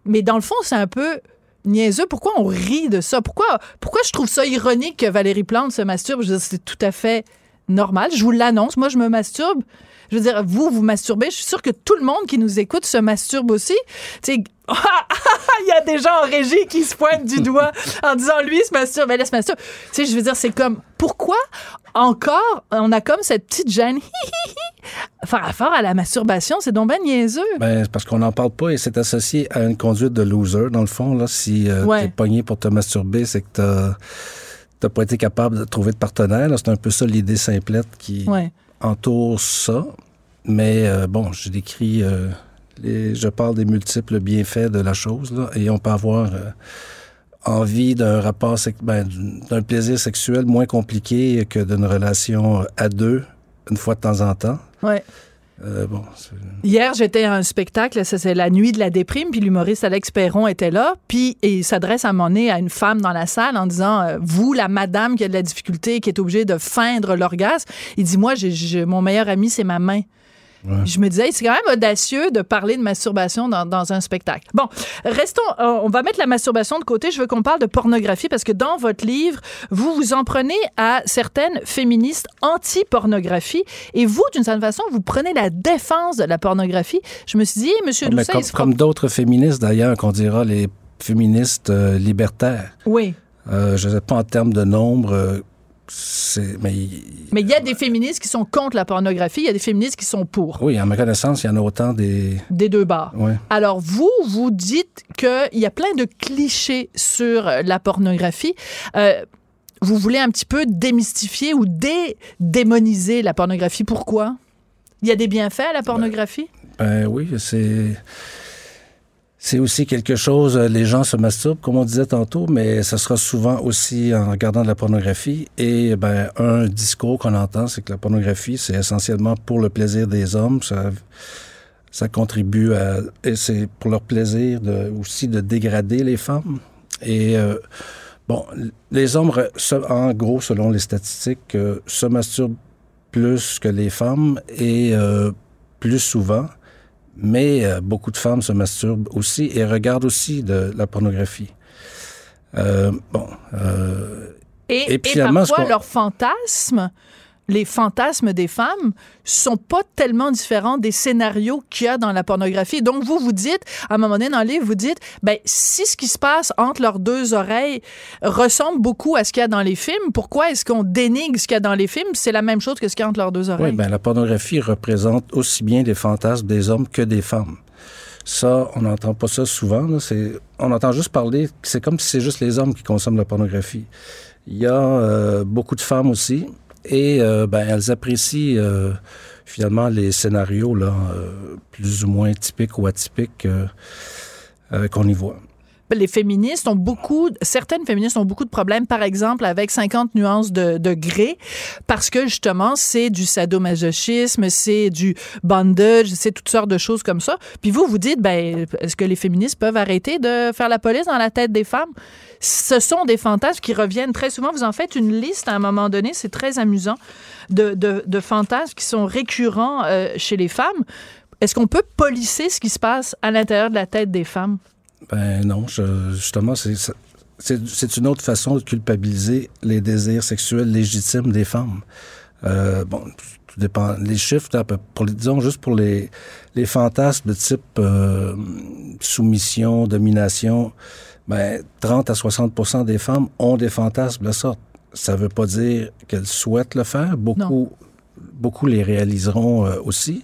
S1: Mais dans le fond, c'est un peu niaiseux. Pourquoi on rit de ça? Pourquoi, pourquoi je trouve ça ironique que Valérie Plante se masturbe? Je c'est tout à fait normal. Je vous l'annonce. Moi, je me masturbe. Je veux dire, vous, vous masturbez. Je suis sûre que tout le monde qui nous écoute se masturbe aussi. Tu sais, il y a des gens en régie qui se pointent du doigt en disant lui il se masturbe, elle se masturbe. Tu sais, je veux dire, c'est comme pourquoi encore on a comme cette petite gêne? Faire affaire à la masturbation, c'est donc ben niaiseux.
S7: Ben, c'est parce qu'on n'en parle pas et c'est associé à une conduite de loser, dans le fond. Là, si euh,
S1: Ouais.
S7: t'es pogné pour te masturber, c'est que t'as t'as pas été capable de trouver de partenaire. C'est un peu ça l'idée simplette qui
S1: Ouais.
S7: entoure ça. Mais euh, bon, je décris, euh, les, je parle des multiples bienfaits de la chose. Là, et on peut avoir euh, envie d'un rapport, ben, d'un plaisir sexuel moins compliqué que d'une relation à deux, une fois de temps en temps.
S1: Ouais.
S7: Euh,
S1: Hier, j'étais à un spectacle, c'est la nuit de la déprime, puis l'humoriste Alex Perron était là, puis il s'adresse à un moment donné à une femme dans la salle en disant euh, vous la madame qui a de la difficulté, qui est obligée de feindre l'orgasme, il dit moi mon meilleur ami c'est ma main. Je me disais, c'est quand même audacieux de parler de masturbation dans, dans un spectacle. Bon, restons, euh, on va mettre la masturbation de côté. Je veux qu'on parle de pornographie parce que dans votre livre, vous vous en prenez à certaines féministes anti-pornographie et vous, d'une certaine façon, vous prenez la défense de la pornographie. Je me suis dit, Monsieur
S7: Mais
S1: Doucet,
S7: comme, comme d'autres féministes d'ailleurs, qu'on dira les féministes euh, libertaires.
S1: Oui,
S7: Euh, je ne sais pas en termes de nombre, euh, mais il-
S1: y a des féministes qui sont contre la pornographie, il y a des féministes qui sont pour,
S7: oui, à ma connaissance, il y en a autant des.
S1: des deux barres.
S7: Ouais.
S1: Alors, vous, vous dites qu'il y a plein de clichés sur euh, la pornographie. Euh, vous voulez un petit peu démystifier ou dé-démoniser la pornographie? Pourquoi? Il y a des bienfaits à la pornographie?
S7: Ben oui, c'est. C'est aussi quelque chose, euh, les gens se masturbent, comme on disait tantôt, mais ça sera souvent aussi en regardant de la pornographie. Et ben, un discours qu'on entend, c'est que la pornographie, c'est essentiellement pour le plaisir des hommes. Ça, contribue à. Et c'est pour leur plaisir de, aussi de dégrader les femmes. Et euh, bon, les hommes, en gros, selon les statistiques, euh, se masturbent plus que les femmes et plus souvent. Mais euh, beaucoup de femmes se masturbent aussi et regardent aussi de la pornographie. Euh, bon. Euh,
S1: Et,
S7: Et
S1: parfois, leurs fantasmes, les fantasmes des femmes, sont pas tellement différents des scénarios qu'il y a dans la pornographie. Donc, vous, vous dites, à un moment donné dans le livre, vous dites, ben, si ce qui se passe entre leurs deux oreilles ressemble beaucoup à ce qu'il y a dans les films, pourquoi est-ce qu'on dénigre ce qu'il y a dans les films? C'est la même chose que ce qu'il y a entre leurs deux
S7: Oui,
S1: oreilles.
S7: ben la pornographie représente aussi bien des fantasmes des hommes que des femmes. Ça, on n'entend pas ça souvent. C'est, on entend juste parler. C'est comme si c'est juste les hommes qui consomment la pornographie. Il y a euh, beaucoup de femmes aussi, et euh, ben elles apprécient euh, finalement les scénarios là, euh, plus ou moins typiques ou atypiques qu'on y voit.
S1: Les féministes ont beaucoup, certaines féministes ont beaucoup de problèmes, par exemple, avec 50 nuances de, de gré, parce que justement, c'est du sadomasochisme, c'est du bondage, c'est toutes sortes de choses comme ça. Puis vous, vous dites, ben, est-ce que les féministes peuvent arrêter de faire la police dans la tête des femmes? Ce sont des fantasmes qui reviennent très souvent. Vous en faites une liste à un moment donné, c'est très amusant, de, de, fantasmes qui sont récurrents euh, chez les femmes. Est-ce qu'on peut polisser ce qui se passe à l'intérieur de la tête des femmes?
S7: Ben non, je- justement, c'est, c'est, une autre façon de culpabiliser les désirs sexuels légitimes des femmes. Euh, bon, tout dépend. Les chiffres, pour, les- disons juste pour les, les fantasmes de type euh, soumission, domination, ben 30 à 60% des femmes ont des fantasmes de la sorte. Ça veut pas dire qu'elles souhaitent le faire. Beaucoup, beaucoup les réaliseront euh, aussi.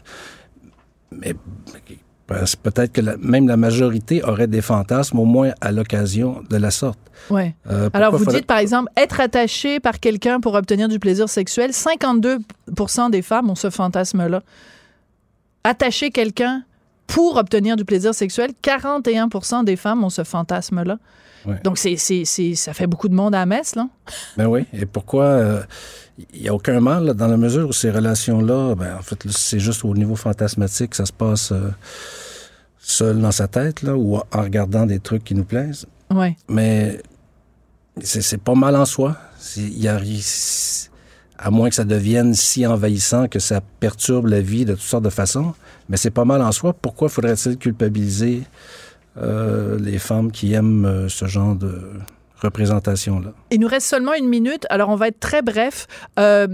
S7: Mais peut-être que la- même la majorité aurait des fantasmes, au moins à l'occasion de la sorte.
S1: Ouais.
S7: Euh,
S1: Alors, vous
S7: faudrait-
S1: dites, par exemple, être attaché par quelqu'un pour obtenir du plaisir sexuel, 52% des femmes ont ce fantasme-là. Attacher quelqu'un pour obtenir du plaisir sexuel, 41% des femmes ont ce fantasme-là.
S7: Ouais.
S1: Donc, c'est, c'est, c'est- ça fait beaucoup de monde à la messe, là.
S7: Ben oui. Et pourquoi il n'y a aucun mal là, dans la mesure où ces relations-là, ben, en fait, là, c'est juste au niveau fantasmatique que ça se passe euh, seul dans sa tête, là, ou en regardant des trucs qui nous plaisent.
S1: Ouais.
S7: Mais c'est c'est pas mal en soi. Y a, à moins que ça devienne si envahissant que ça perturbe la vie de toutes sortes de façons. Mais c'est pas mal en soi. Pourquoi faudrait-il culpabiliser euh, les femmes qui aiment euh, ce genre de représentation-là?
S1: Il nous reste seulement une minute, alors on va être très bref. Euh,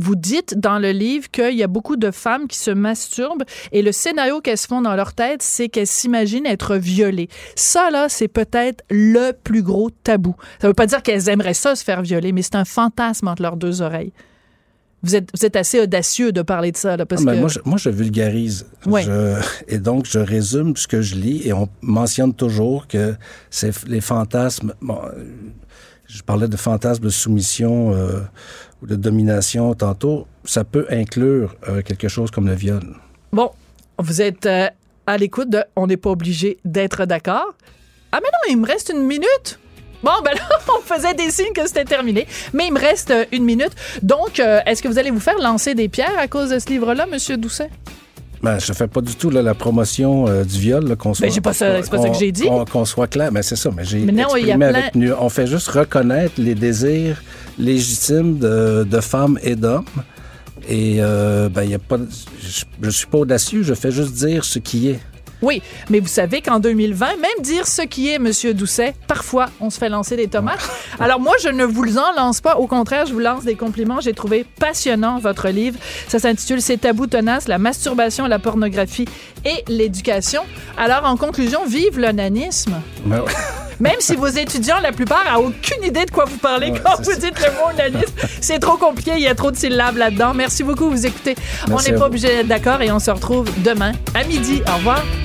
S1: vous dites dans le livre qu'il y a beaucoup de femmes qui se masturbent et le scénario qu'elles se font dans leur tête, c'est qu'elles s'imaginent être violées. Ça, là, c'est peut-être le plus gros tabou. Ça veut pas dire qu'elles aimeraient ça, se faire violer, mais c'est un fantasme entre leurs deux oreilles. Vous êtes, vous êtes assez audacieux de parler de ça, là, parce
S7: Ah, ben,
S1: que...
S7: moi, je, moi, je vulgarise.
S1: Ouais.
S7: Je- et donc, je résume ce que je lis et on mentionne toujours que c'est les fantasmes. Bon, je parlais de fantasmes de soumission euh, ou de domination tantôt. Ça peut inclure euh, quelque chose comme le viol.
S1: Bon, vous êtes euh, à l'écoute de On n'est pas obligé d'être d'accord. Ah, mais non, il me reste une minute. Bon, ben là, on faisait des signes que c'était terminé. Mais il me reste une minute. Donc, est-ce que vous allez vous faire lancer des pierres à cause de ce livre-là, Monsieur Doucet?
S7: Ben, je fais pas du tout là, la promotion euh, du viol, qu'on soit.
S1: j'ai pas ça- c'est pas ça que j'ai dit.
S7: Qu'on, soit clair, mais c'est ça. Mais j'ai exprimé
S1: plein-
S7: avec nu- On fait juste reconnaître les désirs légitimes de, de femmes et d'hommes. Et euh, ben, il y a pas. de- Je, je suis pas audacieux. Je fais juste dire ce qui est.
S1: Oui, mais vous savez qu'en 2020, même dire ce qui est, Monsieur Doucet, parfois, on se fait lancer des tomates. Alors moi, je ne vous en lance pas. Au contraire, je vous lance des compliments. J'ai trouvé passionnant votre livre. Ça s'intitule Ces tabous tenaces, la masturbation, la pornographie et l'éducation. Alors, en conclusion, vive l'onanisme.
S7: Ben, ouais.
S1: Même si vos étudiants, la plupart, n'ont aucune idée de quoi vous parlez
S7: Ouais,
S1: quand
S7: c'est
S1: vous dites le mot onanisme. C'est trop compliqué, il y a trop de syllabes là-dedans. Merci beaucoup, vous écoutez. on n'est pas obligé d'être d'accord et on se retrouve demain à midi. Au revoir.